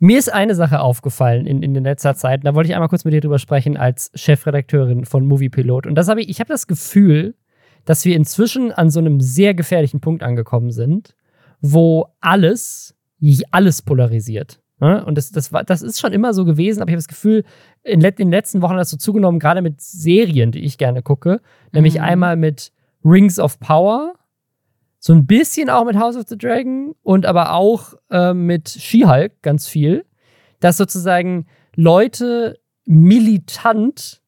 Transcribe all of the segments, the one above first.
Mir ist eine Sache aufgefallen in, in letzter Zeit, da wollte ich einmal kurz mit dir drüber sprechen als Chefredakteurin von Movie Pilot. Und das habe ich, ich habe das Gefühl, dass wir inzwischen an so einem sehr gefährlichen Punkt angekommen sind, wo alles, alles polarisiert. Ne? Und das, das, war, das ist schon immer so gewesen, aber ich habe das Gefühl, in, in, den letzten Wochen hat das so zugenommen, gerade mit Serien, die ich gerne gucke. Nämlich mhm. einmal mit Rings of Power, so ein bisschen auch mit House of the Dragon und aber auch äh, mit She-Hulk ganz viel, dass sozusagen Leute militant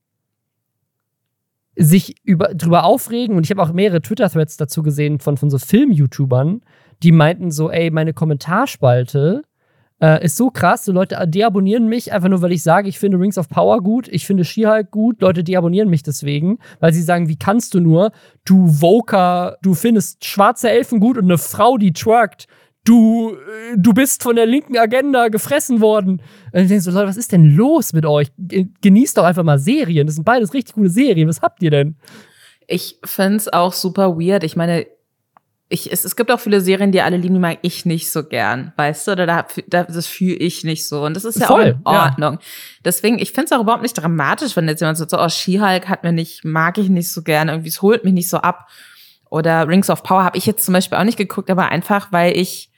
sich über, drüber aufregen. Und ich habe auch mehrere Twitter-Threads dazu gesehen von, von so Film-YouTubern, die meinten so, ey, meine Kommentarspalte äh, ist so krass, so Leute deabonnieren mich einfach nur, weil ich sage, ich finde Rings of Power gut, ich finde She-Hulk gut, Leute deabonnieren mich deswegen, weil sie sagen, wie kannst du nur, du Voker, du findest schwarze Elfen gut und eine Frau, die twerkt, du, äh, du bist von der linken Agenda gefressen worden. Und ich denke so, Leute, was ist denn los mit euch? Genießt doch einfach mal Serien. Das sind beides richtig gute Serien. Was habt ihr denn? Ich find's auch super weird. Ich meine, ich, es, es gibt auch viele Serien, die alle lieben, die mag ich nicht so gern, weißt du? Oder da, da, das fühle ich nicht so. Und das ist ja Voll, auch in Ordnung. Ja. Deswegen, ich finde es auch überhaupt nicht dramatisch, wenn jetzt jemand sagt, so, oh, She-Hulk hat mir nicht, mag ich nicht so gern, irgendwie, es holt mich nicht so ab. Oder Rings of Power habe ich jetzt zum Beispiel auch nicht geguckt, aber einfach, weil ich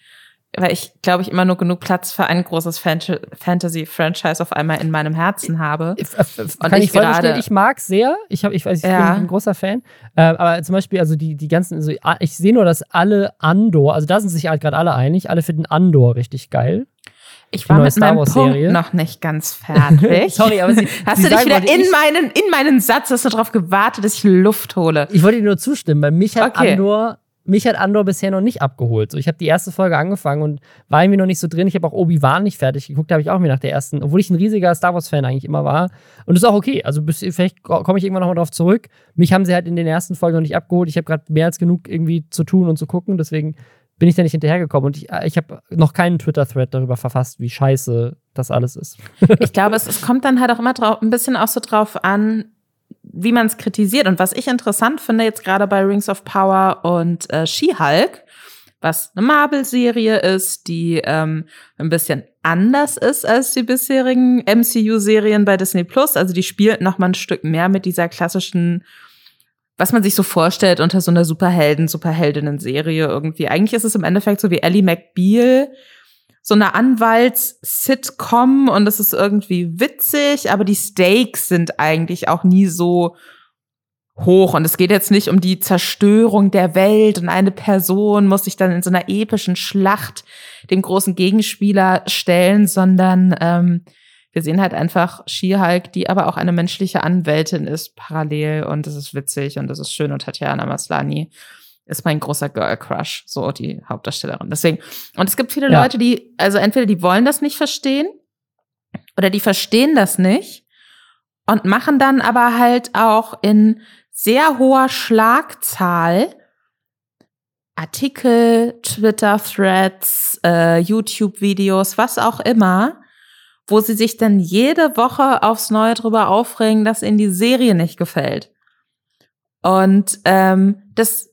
weil ich, glaube ich, immer nur genug Platz für ein großes Fantasy-Franchise auf einmal in meinem Herzen habe. Äh, und Kann ich, ich gerade, ich mag sehr. Ich habe, ich weiß, ich ja. bin ein großer Fan. Äh, aber zum Beispiel, also die, die ganzen, also ich sehe nur, dass alle Andor, also da sind sich halt gerade alle einig, alle finden Andor richtig geil. Ich war mit meinem Punkt noch nicht ganz fertig. Sorry, aber Sie, hast Sie du dich wieder in meinen, in meinen Satz, hast du darauf gewartet, dass ich Luft hole? Ich wollte dir nur zustimmen, weil mich hat okay. Andor mich hat Andor bisher noch nicht abgeholt. So, ich habe die erste Folge angefangen und war irgendwie noch nicht so drin. Ich habe auch Obi-Wan nicht fertig geguckt, habe ich auch mir nach der ersten, obwohl ich ein riesiger Star Wars-Fan eigentlich immer war. Und ist auch okay. Also bis, vielleicht komme ich irgendwann nochmal drauf zurück. Mich haben sie halt in den ersten Folgen noch nicht abgeholt. Ich habe gerade mehr als genug irgendwie zu tun und zu gucken. Deswegen bin ich da nicht hinterhergekommen. Und ich, ich habe noch keinen Twitter-Thread darüber verfasst, wie scheiße das alles ist. ich glaube, es, es kommt dann halt auch immer drauf, ein bisschen auch so drauf an, wie man es kritisiert. Und was ich interessant finde, jetzt gerade bei Rings of Power und äh, She-Hulk, was eine Marvel-Serie ist, die ähm, ein bisschen anders ist als die bisherigen MCU-Serien bei Disney Plus. Also die spielt noch mal ein Stück mehr mit dieser klassischen, was man sich so vorstellt unter so einer Superhelden, Superheldinnen-Serie irgendwie. Eigentlich ist es im Endeffekt so wie Ellie McBeal so eine Anwalts-Sitcom und das ist irgendwie witzig, aber die Stakes sind eigentlich auch nie so hoch. Und es geht jetzt nicht um die Zerstörung der Welt und eine Person muss sich dann in so einer epischen Schlacht dem großen Gegenspieler stellen, sondern ähm, wir sehen halt einfach She-Hulk, die aber auch eine menschliche Anwältin ist, parallel. Und das ist witzig und das ist schön und Tatjana Maslani ist mein großer Girl Crush, so die Hauptdarstellerin. Deswegen. Und es gibt viele ja. Leute, die, also entweder die wollen das nicht verstehen oder die verstehen das nicht und machen dann aber halt auch in sehr hoher Schlagzahl Artikel, Twitter-Threads, äh, YouTube-Videos, was auch immer, wo sie sich dann jede Woche aufs Neue drüber aufregen, dass ihnen die Serie nicht gefällt. Und ähm, das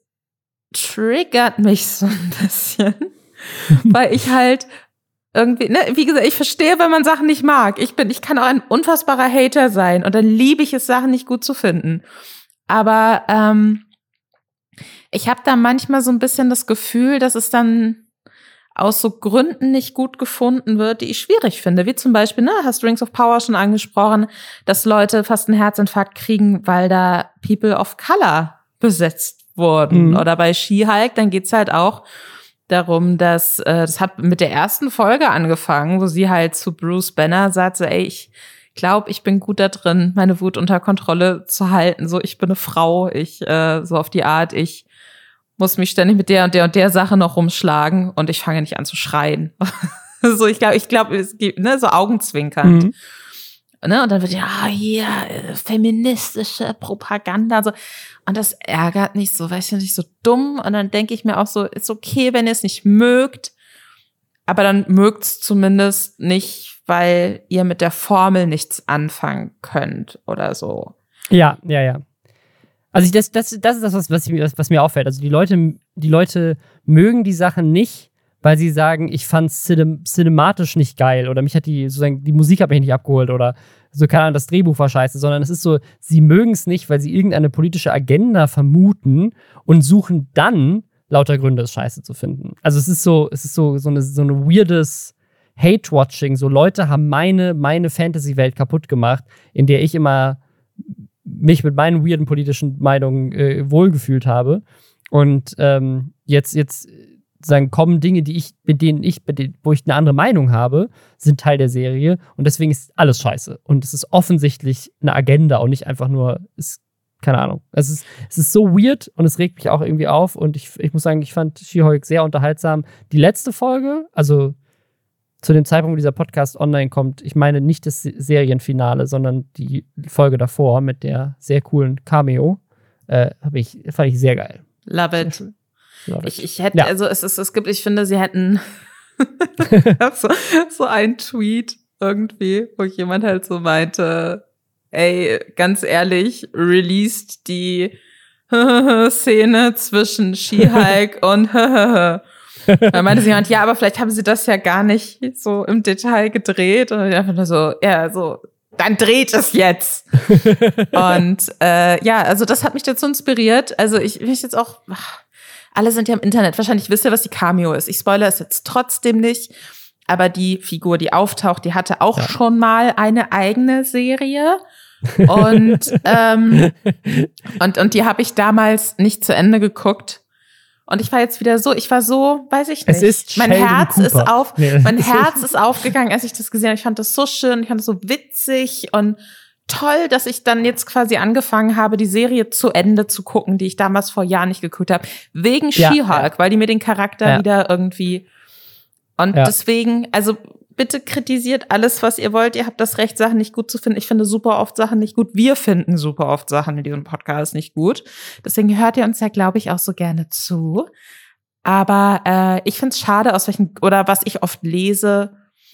triggert mich so ein bisschen, weil ich halt irgendwie, ne, wie gesagt, ich verstehe, wenn man Sachen nicht mag. Ich bin, ich kann auch ein unfassbarer Hater sein und dann liebe ich es, Sachen nicht gut zu finden. Aber ähm, ich habe da manchmal so ein bisschen das Gefühl, dass es dann aus so Gründen nicht gut gefunden wird, die ich schwierig finde. Wie zum Beispiel, ne, hast Rings of Power schon angesprochen, dass Leute fast einen Herzinfarkt kriegen, weil da People of Color besetzt wurden. Mhm. Oder bei Skihike, dann geht's halt auch darum, dass äh, das hat mit der ersten Folge angefangen, wo sie halt zu Bruce Banner sagt, so, ey, ich glaube, ich bin gut da drin, meine Wut unter Kontrolle zu halten. So, ich bin eine Frau, ich äh, so auf die Art, ich muss mich ständig mit der und der und der Sache noch rumschlagen und ich fange nicht an zu schreien. so, ich glaube, ich glaube, es gibt ne, so augenzwinkernd. Mhm. Ne? Und dann wird ja, hier, äh, feministische Propaganda. So. Und das ärgert mich so, weil ich finde ich so dumm. Und dann denke ich mir auch so, ist okay, wenn ihr es nicht mögt, aber dann mögt es zumindest nicht, weil ihr mit der Formel nichts anfangen könnt oder so. Ja, ja, ja. Also ich, das, das, das ist das, was, was, was mir auffällt. Also die Leute, die Leute mögen die Sachen nicht, weil sie sagen, ich fand cinem cinematisch nicht geil oder mich hat die, sozusagen, die Musik hat mich nicht abgeholt oder so, keine Ahnung, das Drehbuch war scheiße, sondern es ist so, sie mögen es nicht, weil sie irgendeine politische Agenda vermuten und suchen dann lauter Gründe, es scheiße zu finden. Also es ist so, es ist so, so eine, so eine weirdes Hate-Watching. So Leute haben meine, meine Fantasy-Welt kaputt gemacht, in der ich immer mich mit meinen weirden politischen Meinungen äh, wohlgefühlt habe. Und ähm, jetzt, jetzt sagen, kommen Dinge, die ich, mit denen ich, mit denen, wo ich eine andere Meinung habe, sind Teil der Serie. Und deswegen ist alles scheiße. Und es ist offensichtlich eine Agenda und nicht einfach nur, ist, keine Ahnung. Es ist, es ist so weird und es regt mich auch irgendwie auf. Und ich, ich muss sagen, ich fand She-Hulk sehr unterhaltsam. Die letzte Folge, also zu dem Zeitpunkt, wo dieser Podcast online kommt, ich meine nicht das Serienfinale, sondern die Folge davor mit der sehr coolen Cameo, äh, ich, fand ich sehr geil. Love it. Ich, ich hätte, ja. also es, es, es gibt, ich finde, sie hätten so, so ein Tweet irgendwie, wo jemand halt so meinte, ey, ganz ehrlich, released die Szene zwischen She-Hulk und Dann meinte sie jemand, ja, aber vielleicht haben sie das ja gar nicht so im Detail gedreht. Und einfach nur so, ja, so, dann dreht es jetzt. und äh, ja, also das hat mich dazu inspiriert. Also ich ich jetzt auch, ach, alle sind ja im Internet. Wahrscheinlich wisst ihr, was die Cameo ist. Ich spoilere es jetzt trotzdem nicht. Aber die Figur, die auftaucht, die hatte auch ja. schon mal eine eigene Serie. und, ähm, und, und die habe ich damals nicht zu Ende geguckt, und ich war jetzt wieder so, ich war so, weiß ich nicht. Es ist mein Sheldon Herz Cooper. ist auf, nee. mein Herz ist aufgegangen, als ich das gesehen habe. Ich fand das so schön, ich fand das so witzig und toll, dass ich dann jetzt quasi angefangen habe, die Serie zu Ende zu gucken, die ich damals vor Jahren nicht geguckt habe, wegen ja, She-Hulk, ja. weil die mir den Charakter ja. wieder irgendwie und deswegen, also bitte kritisiert alles, was ihr wollt. Ihr habt das Recht, Sachen nicht gut zu finden. Ich finde super oft Sachen nicht gut. Wir finden super oft Sachen in diesem Podcast nicht gut. Deswegen hört ihr uns ja, glaube ich, auch so gerne zu. Aber äh, ich finde es schade, aus welchen, oder was ich oft lese,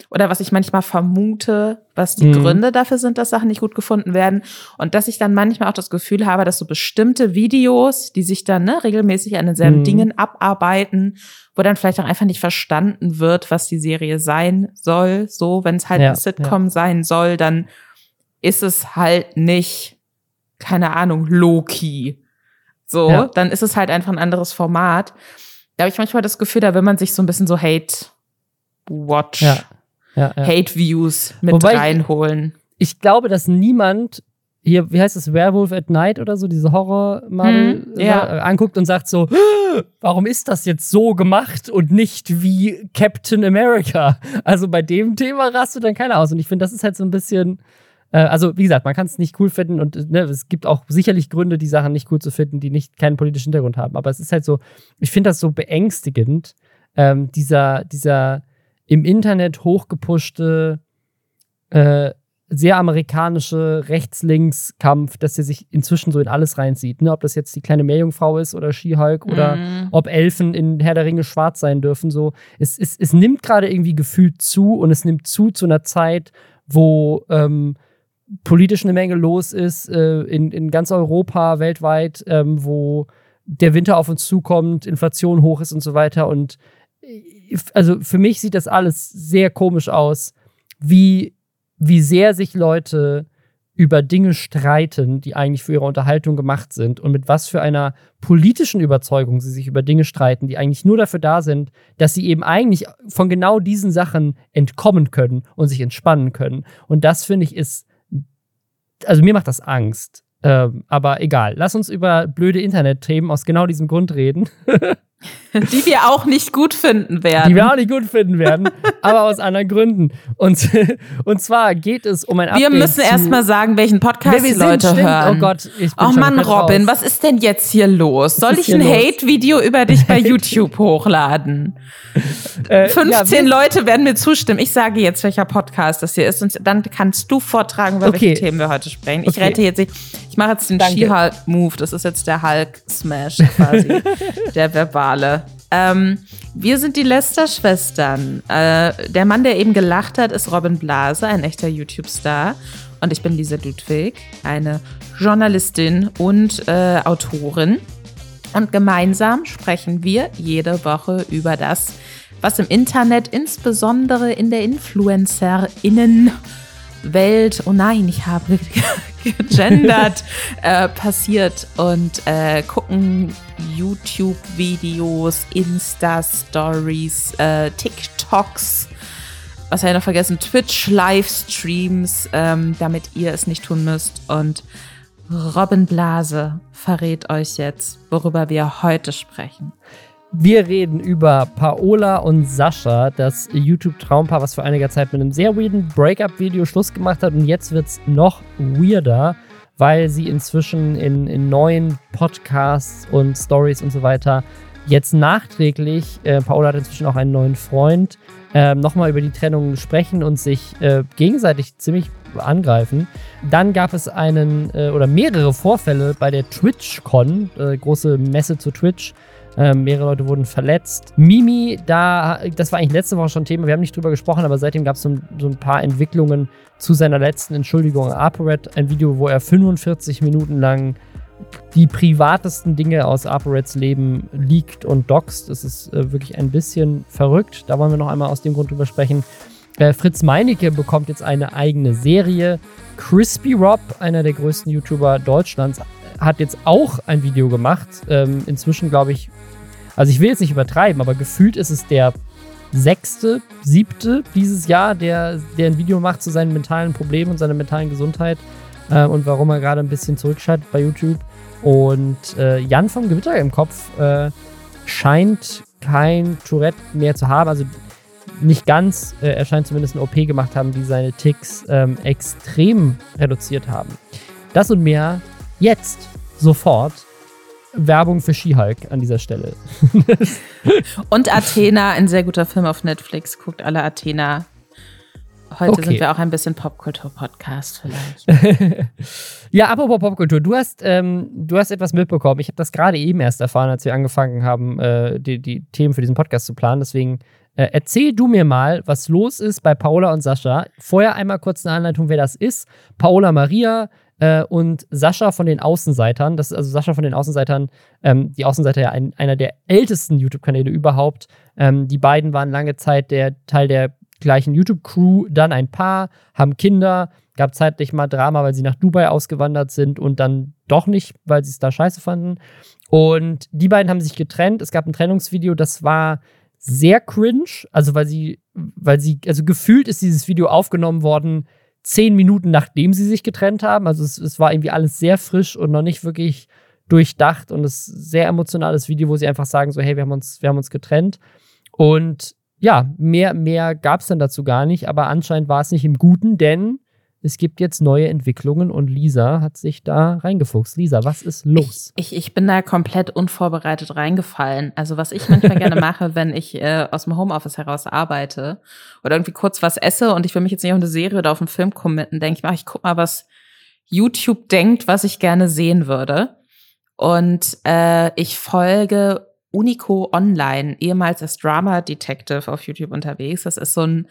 oder was ich manchmal vermute, was die mhm. Gründe dafür sind, dass Sachen nicht gut gefunden werden. Und dass ich dann manchmal auch das Gefühl habe, dass so bestimmte Videos, die sich dann ne, regelmäßig an denselben mhm. Dingen abarbeiten, wo dann vielleicht auch einfach nicht verstanden wird, was die Serie sein soll. So, wenn es halt ja, ein Sitcom ja. sein soll, dann ist es halt nicht, keine Ahnung, Loki. So, ja. dann ist es halt einfach ein anderes Format. Da habe ich manchmal das Gefühl, da will man sich so ein bisschen so Hate Watch ja ja, ja. Hate-Views mit Wobei reinholen. Ich, ich, glaube, dass niemand hier, wie heißt das, Werewolf at Night oder so, diese Horror-Marvel hm, ja. anguckt und sagt so, warum ist das jetzt so gemacht und nicht wie Captain America? Also bei dem Thema rast du dann keiner aus. Und ich finde, das ist halt so ein bisschen, äh, also wie gesagt, man kann es nicht cool finden und ne, es gibt auch sicherlich Gründe, die Sachen nicht cool zu finden, die nicht keinen politischen Hintergrund haben. Aber es ist halt so, ich finde das so beängstigend, ähm, dieser, dieser, im Internet hochgepushte, äh, sehr amerikanische Rechts-Links-Kampf, dass er sich inzwischen so in alles reinzieht. Ne? Ob das jetzt die kleine Meerjungfrau ist oder She-Hulk mm. oder mhm. ob Elfen in Herr der Ringe schwarz sein dürfen. So. Es, es, es nimmt gerade irgendwie gefühlt zu und es nimmt zu zu einer Zeit, wo ähm, politisch eine Menge los ist, äh, in, in ganz Europa, weltweit, ähm, wo der Winter auf uns zukommt, Inflation hoch ist und so weiter. Und also für mich sieht das alles sehr komisch aus, wie, wie sehr sich Leute über Dinge streiten, die eigentlich für ihre Unterhaltung gemacht sind und mit was für einer politischen Überzeugung sie sich über Dinge streiten, die eigentlich nur dafür da sind, dass sie eben eigentlich von genau diesen Sachen entkommen können und sich entspannen können. Und das finde ich ist, also mir macht das Angst. Ähm, aber egal, lass uns über blöde Internetthemen aus genau diesem Grund reden. Die wir auch nicht gut finden werden. Die wir auch nicht gut finden werden, aber aus anderen Gründen. Und, und zwar geht es um ein Update Wir müssen erstmal sagen, welchen Podcast die Leute sind, hören. Oh Gott, ich bin Oh Mann, Robin, raus. was ist denn jetzt hier los? Soll ich ein Hate-Video über dich bei YouTube hochladen? Äh, 15 ja, Leute werden mir zustimmen. Ich sage jetzt, welcher Podcast das hier ist und dann kannst du vortragen, über okay. welche Themen wir heute sprechen. Ich okay. rette jetzt, ich mache jetzt den She-Hulk-Move. Das ist jetzt der Hulk-Smash quasi, der verbal Finale. Ähm, wir sind die Lester-Schwestern. Äh, der Mann, der eben gelacht hat, ist Robin Blase, ein echter YouTube-Star. Und ich bin Lisa Ludwig, eine Journalistin und äh, Autorin. Und gemeinsam sprechen wir jede Woche über das, was im Internet, insbesondere in der InfluencerInnen-Welt, oh nein, ich habe gegendert, äh, passiert und äh, gucken YouTube-Videos, Insta-Stories, äh, TikToks, was habe ich noch vergessen, Twitch-Livestreams, ähm, damit ihr es nicht tun müsst. Und Robin Blase verrät euch jetzt, worüber wir heute sprechen. Wir reden über Paola und Sascha, das YouTube-Traumpaar, was vor einiger Zeit mit einem sehr weirden Breakup-Video Schluss gemacht hat. Und jetzt wird es noch weirder, weil sie inzwischen in, in neuen Podcasts und Stories und so weiter jetzt nachträglich, äh, Paola hat inzwischen auch einen neuen Freund, äh, nochmal über die Trennung sprechen und sich äh, gegenseitig ziemlich angreifen. Dann gab es einen äh, oder mehrere Vorfälle bei der TwitchCon, äh, große Messe zu Twitch, ähm, mehrere Leute wurden verletzt. Mimi, da, das war eigentlich letzte Woche schon Thema, wir haben nicht drüber gesprochen, aber seitdem gab es so, ein paar Entwicklungen zu seiner letzten Entschuldigung. ApoRed, ein Video, wo er 45 Minuten lang die privatesten Dinge aus ApoReds Leben liegt und doxt. Das ist äh, wirklich ein bisschen verrückt. Da wollen wir noch einmal aus dem Grund drüber sprechen. Äh, Fritz Meinecke bekommt jetzt eine eigene Serie. Crispy Rob, einer der größten YouTuber Deutschlands, hat jetzt auch ein Video gemacht. Ähm, inzwischen glaube ich, also ich will jetzt nicht übertreiben, aber gefühlt ist es der sechste, siebte dieses Jahr, der, der ein Video macht zu seinen mentalen Problemen und seiner mentalen Gesundheit äh, und warum er gerade ein bisschen zurückschaltet bei YouTube. Und äh, Jan vom Gewitter im Kopf äh, scheint kein Tourette mehr zu haben. Also nicht ganz, äh, er scheint zumindest eine OP gemacht haben, die seine Ticks ähm, extrem reduziert haben. Das und mehr jetzt, sofort. Werbung für She-Hulk an dieser Stelle. und Athena, ein sehr guter Film auf Netflix. Guckt alle Athena. Heute okay. sind wir auch ein bisschen Popkultur-Podcast vielleicht. ja, apropos Popkultur, du hast, ähm, du hast etwas mitbekommen. Ich habe das gerade eben erst erfahren, als wir angefangen haben, äh, die, die Themen für diesen Podcast zu planen. Deswegen äh, erzähl du mir mal, was los ist bei Paola und Sascha. Vorher einmal kurz eine Anleitung, wer das ist. Paola Maria äh, und Sascha von den Außenseitern. Das ist also Sascha von den Außenseitern, ähm, die Außenseiter ja ein, einer der ältesten YouTube-Kanäle überhaupt. Ähm, die beiden waren lange Zeit der Teil der gleichen YouTube-Crew, dann ein Paar, haben Kinder, gab zeitlich mal Drama, weil sie nach Dubai ausgewandert sind und dann doch nicht, weil sie es da scheiße fanden. Und die beiden haben sich getrennt. Es gab ein Trennungsvideo, das war sehr cringe, also weil sie, weil sie, also gefühlt ist dieses Video aufgenommen worden zehn Minuten nachdem sie sich getrennt haben. Also es, es war irgendwie alles sehr frisch und noch nicht wirklich durchdacht und es sehr emotionales Video, wo sie einfach sagen so, hey, wir haben uns, wir haben uns getrennt. Und ja, mehr, mehr gab es dann dazu gar nicht, aber anscheinend war es nicht im Guten, denn es gibt jetzt neue Entwicklungen und Lisa hat sich da reingefuchst. Lisa, was ist los? Ich, ich, ich bin da komplett unvorbereitet reingefallen. Also was ich manchmal gerne mache, wenn ich äh, aus dem Homeoffice heraus arbeite oder irgendwie kurz was esse und ich will mich jetzt nicht auf eine Serie oder auf einen Film committen, denke ich, ach, ich guck mal, was YouTube denkt, was ich gerne sehen würde. Und äh, ich folge Unico Online, ehemals als Drama Detective auf YouTube unterwegs. Das ist so ein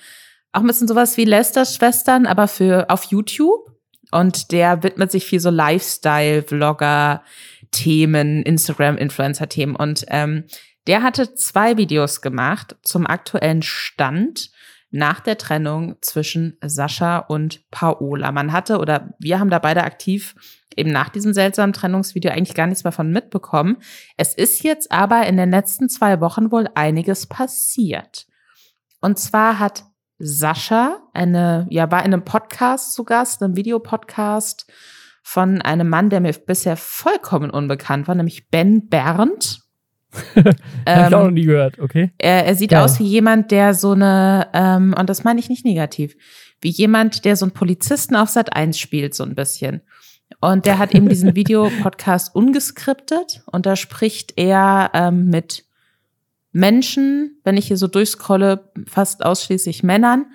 auch ein bisschen sowas wie Lesters Schwestern, aber für auf YouTube. Und der widmet sich viel so Lifestyle-Vlogger-Themen, Instagram-Influencer-Themen. Und ähm, der hatte zwei Videos gemacht zum aktuellen Stand nach der Trennung zwischen Sascha und Paola. Man hatte, oder wir haben da beide aktiv eben nach diesem seltsamen Trennungsvideo eigentlich gar nichts mehr von mitbekommen. Es ist jetzt aber in den letzten zwei Wochen wohl einiges passiert. Und zwar hat Sascha, eine, ja, war in einem Podcast zu Gast, einem Videopodcast von einem Mann, der mir bisher vollkommen unbekannt war, nämlich Ben Berndt. ähm, Hab ich auch noch nie gehört, okay. Er, er sieht ja. aus wie jemand, der so eine, ähm, und das meine ich nicht negativ, wie jemand, der so einen Polizisten auf Sat 1 spielt, so ein bisschen. Und der hat eben diesen Videopodcast ungeskriptet und da spricht er ähm, mit Menschen, wenn ich hier so durchscrolle, fast ausschließlich Männern,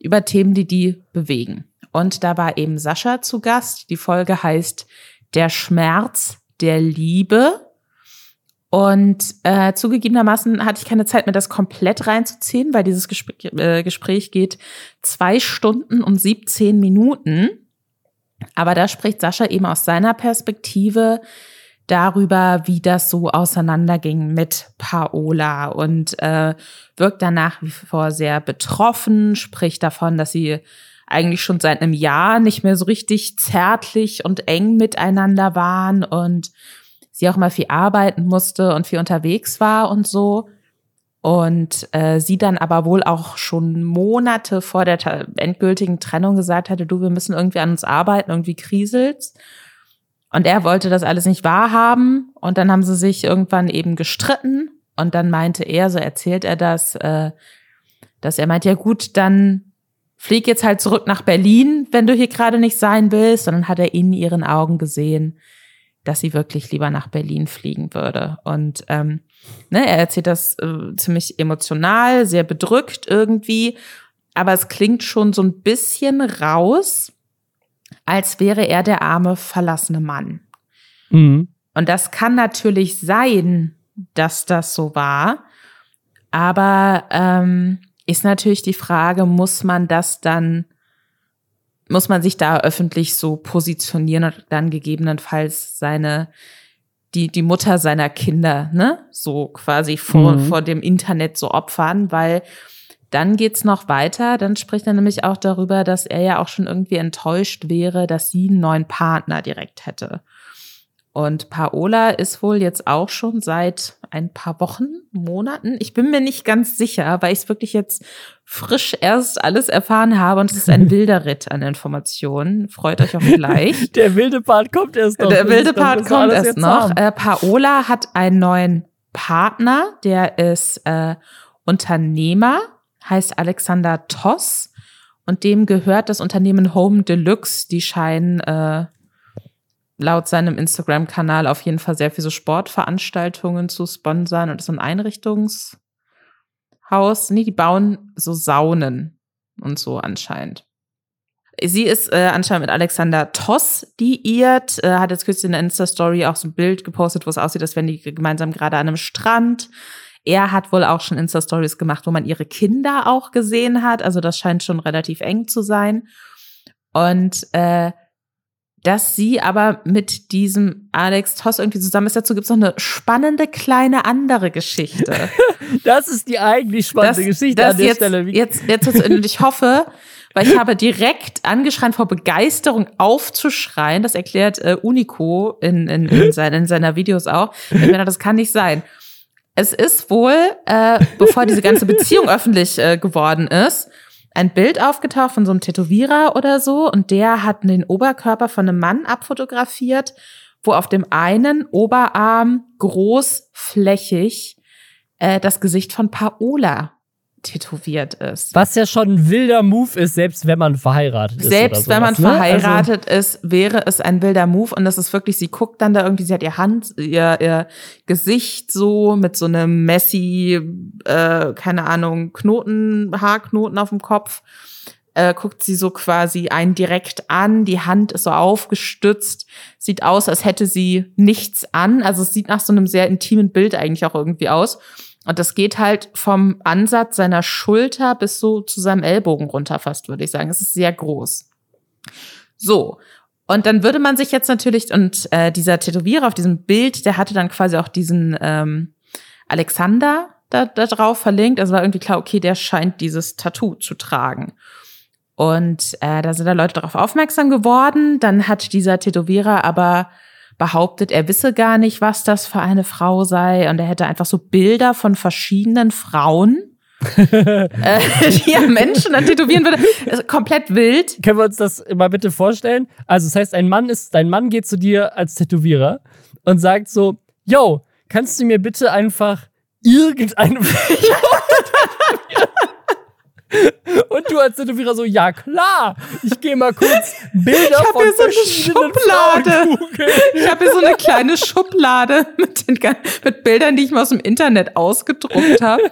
über Themen, die die bewegen. Und da war eben Sascha zu Gast. Die Folge heißt Der Schmerz der Liebe. Und äh, zugegebenermaßen hatte ich keine Zeit mehr, das komplett reinzuziehen, weil dieses Gespräch, äh, Gespräch geht zwei Stunden und 17 Minuten. Aber da spricht Sascha eben aus seiner Perspektive darüber, wie das so auseinanderging mit Paola und äh, wirkt danach wie vor sehr betroffen, spricht davon, dass sie eigentlich schon seit einem Jahr nicht mehr so richtig zärtlich und eng miteinander waren und sie auch mal viel arbeiten musste und viel unterwegs war und so. Und äh, sie dann aber wohl auch schon Monate vor der endgültigen Trennung gesagt hatte, du, wir müssen irgendwie an uns arbeiten, irgendwie kriselt's. Und er wollte das alles nicht wahrhaben. Und dann haben sie sich irgendwann eben gestritten. Und dann meinte er, so erzählt er das, äh, dass er meint, ja gut, dann flieg jetzt halt zurück nach Berlin, wenn du hier gerade nicht sein willst. Und dann hat er in ihren Augen gesehen, dass sie wirklich lieber nach Berlin fliegen würde. Und ähm, ne, er erzählt das äh, ziemlich emotional, sehr bedrückt irgendwie. Aber es klingt schon so ein bisschen raus, als wäre er der arme, verlassene Mann. Mhm. Und das kann natürlich sein, dass das so war. Aber ähm, ist natürlich die Frage, muss man das dann, muss man sich da öffentlich so positionieren und dann gegebenenfalls seine, die, die Mutter seiner Kinder, ne, so quasi vor, mhm. vor dem Internet so opfern, weil dann geht's noch weiter. Dann spricht er nämlich auch darüber, dass er ja auch schon irgendwie enttäuscht wäre, dass sie einen neuen Partner direkt hätte. Und Paola ist wohl jetzt auch schon seit ein paar Wochen, Monaten. Ich bin mir nicht ganz sicher, weil ich es wirklich jetzt frisch erst alles erfahren habe und es ist ein wilder Ritt an Informationen. Freut euch auf gleich. Der wilde Part kommt erst noch. Der wilde Part kommt erst noch. Äh, Paola hat einen neuen Partner, der ist äh, Unternehmer heißt Alexander Toss und dem gehört das Unternehmen Home Deluxe. Die scheinen äh, laut seinem Instagram-Kanal auf jeden Fall sehr viele so Sportveranstaltungen zu sponsern und ist ein Einrichtungshaus. Nee, die bauen so Saunen und so anscheinend. Sie ist äh, anscheinend mit Alexander Toss liiert, äh, hat jetzt kürzlich in der Insta-Story auch so ein Bild gepostet, wo es aussieht, als wären die gemeinsam gerade an einem Strand. Er hat wohl auch schon Insta-Stories gemacht, wo man ihre Kinder auch gesehen hat. Also das scheint schon relativ eng zu sein. Und äh, dass sie aber mit diesem Alex Toss irgendwie zusammen ist. Dazu gibt es noch eine spannende kleine andere Geschichte. das ist die eigentlich spannende das, Geschichte das an der jetzt, Stelle. Jetzt, jetzt, jetzt, und ich hoffe, weil ich habe direkt angeschreien vor Begeisterung aufzuschreien. Das erklärt äh, Unico in, in, in, sein, in seiner Videos auch. Ich meine, das kann nicht sein. Es ist wohl, äh, bevor diese ganze Beziehung öffentlich äh, geworden ist, ein Bild aufgetaucht von so einem Tätowierer oder so und der hat den Oberkörper von einem Mann abfotografiert, wo auf dem einen Oberarm großflächig äh, das Gesicht von Paola tätowiert ist. Was ja schon ein wilder Move ist, selbst wenn man verheiratet ist. Selbst wenn man ne? verheiratet also ist, wäre es ein wilder Move. Und das ist wirklich, sie guckt dann da irgendwie, sie hat ihr Hand, ihr, ihr Gesicht so mit so einem Messi, äh, keine Ahnung, Knoten, Haarknoten auf dem Kopf. Äh, guckt sie so quasi einen direkt an, die Hand ist so aufgestützt, sieht aus, als hätte sie nichts an. Also es sieht nach so einem sehr intimen Bild eigentlich auch irgendwie aus. Und das geht halt vom Ansatz seiner Schulter bis so zu seinem Ellbogen runter fast, würde ich sagen. Es ist sehr groß. So. Und dann würde man sich jetzt natürlich, und äh, dieser Tätowierer auf diesem Bild, der hatte dann quasi auch diesen ähm, Alexander da, da drauf verlinkt. Also war irgendwie klar, okay, der scheint dieses Tattoo zu tragen. Und äh, da sind da Leute darauf aufmerksam geworden. Dann hat dieser Tätowierer aber behauptet, er wisse gar nicht, was das für eine Frau sei und er hätte einfach so Bilder von verschiedenen Frauen äh, die ja Menschen dann tätowieren würde. Also komplett wild. Können wir uns das mal bitte vorstellen? Also, das heißt, ein Mann ist, dein Mann geht zu dir als Tätowierer und sagt so: Yo, kannst du mir bitte einfach irgendeine Und du als Tätowierer so, ja klar, ich gehe mal kurz Bilder ich von hier so verschiedenen Schublade. Ich habe hier so eine kleine Schublade mit, den, mit Bildern, die ich mal aus dem Internet ausgedruckt habe.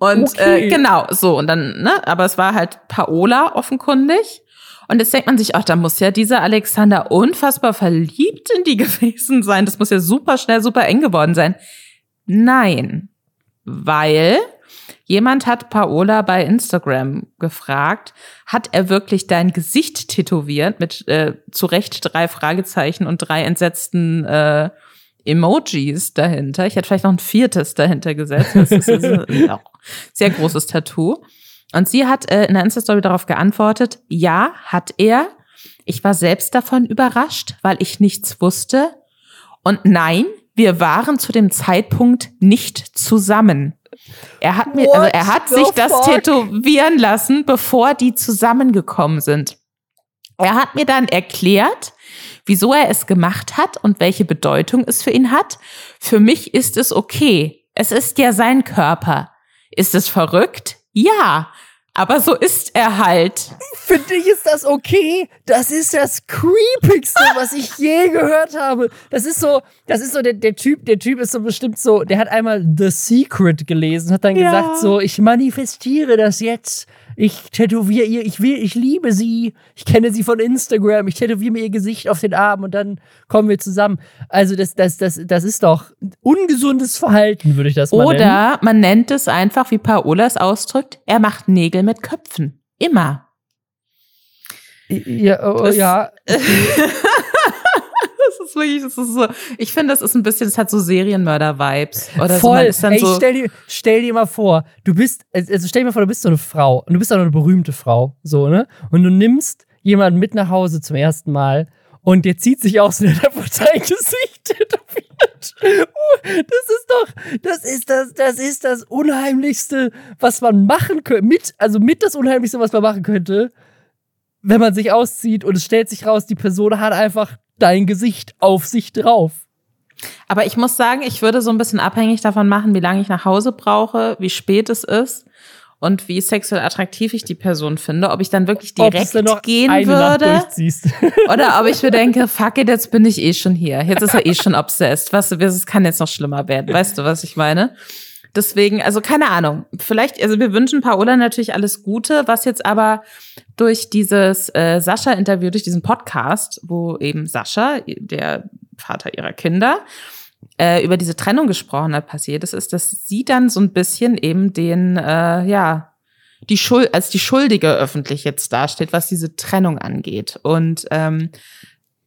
Und äh, okay. äh, genau, so und dann, ne, aber es war halt Paola offenkundig. Und jetzt denkt man sich, ach, da muss ja dieser Alexander unfassbar verliebt in die gewesen sein. Das muss ja super schnell, super eng geworden sein. Nein, weil Jemand hat Paola bei Instagram gefragt, hat er wirklich dein Gesicht tätowiert mit äh, zu Recht drei Fragezeichen und drei entsetzten äh, Emojis dahinter. Ich hätte vielleicht noch ein viertes dahinter gesetzt. Das ist, ein sehr großes Tattoo. Und sie hat äh, in der Insta-Story darauf geantwortet, ja, hat er. Ich war selbst davon überrascht, weil ich nichts wusste. Und nein, wir waren zu dem Zeitpunkt nicht zusammen. Er hat mir, also er hat sich das fuck? tätowieren lassen, bevor die zusammengekommen sind. Er hat mir dann erklärt, wieso er es gemacht hat und welche Bedeutung es für ihn hat. Für mich ist es okay. Es ist ja sein Körper. Ist es verrückt? Ja. Aber so ist er halt. Für dich ist das okay. Das ist das creepigste, was ich je gehört habe. Das ist so, das ist so der, der Typ, der Typ ist so bestimmt so, der hat einmal The Secret gelesen, hat dann ja. gesagt so, ich manifestiere das jetzt ich tätowiere ihr, ich will, ich liebe sie, ich kenne sie von Instagram, ich tätowiere mir ihr Gesicht auf den Arm und dann kommen wir zusammen. Also das, das, das, das ist doch ungesundes Verhalten, würde ich das mal Oder nennen. Oder man nennt es einfach, wie Paola es ausdrückt, er macht Nägel mit Köpfen. Immer. Ja, oh, ja. wirklich, das ist so. Ich finde, das ist ein bisschen, das hat so Serienmörder-Vibes. Oder Voll. so. Ey, so stell, dir, stell dir mal vor, du bist, also stell dir mal vor, du bist so eine Frau und du bist auch eine berühmte Frau, so, ne? Und du nimmst jemanden mit nach Hause zum ersten Mal und der zieht sich aus und der hat dein Gesicht tätowiert. Uh, das ist doch, das ist das, das ist das Unheimlichste, was man machen könnte. Mit, also mit das Unheimlichste, was man machen könnte, wenn man sich auszieht und es stellt sich raus, die Person hat einfach dein Gesicht auf sich drauf. Aber ich muss sagen, ich würde so ein bisschen abhängig davon machen, wie lange ich nach Hause brauche, wie spät es ist und wie sexuell attraktiv ich die Person finde, ob ich dann wirklich direkt gehen würde oder ob ich mir denke, fuck it, jetzt bin ich eh schon hier. Jetzt ist er eh schon obsessed. Was, es kann jetzt noch schlimmer werden. Weißt du, was ich meine? Deswegen, also keine Ahnung. Vielleicht, also wir wünschen Paola natürlich alles Gute, was jetzt aber durch dieses äh, Sascha-Interview, durch diesen Podcast, wo eben Sascha, der Vater ihrer Kinder, äh, über diese Trennung gesprochen hat, passiert ist, ist, dass sie dann so ein bisschen eben den, äh, ja, die Schuld, als die Schuldige öffentlich jetzt dasteht, was diese Trennung angeht. Und ähm,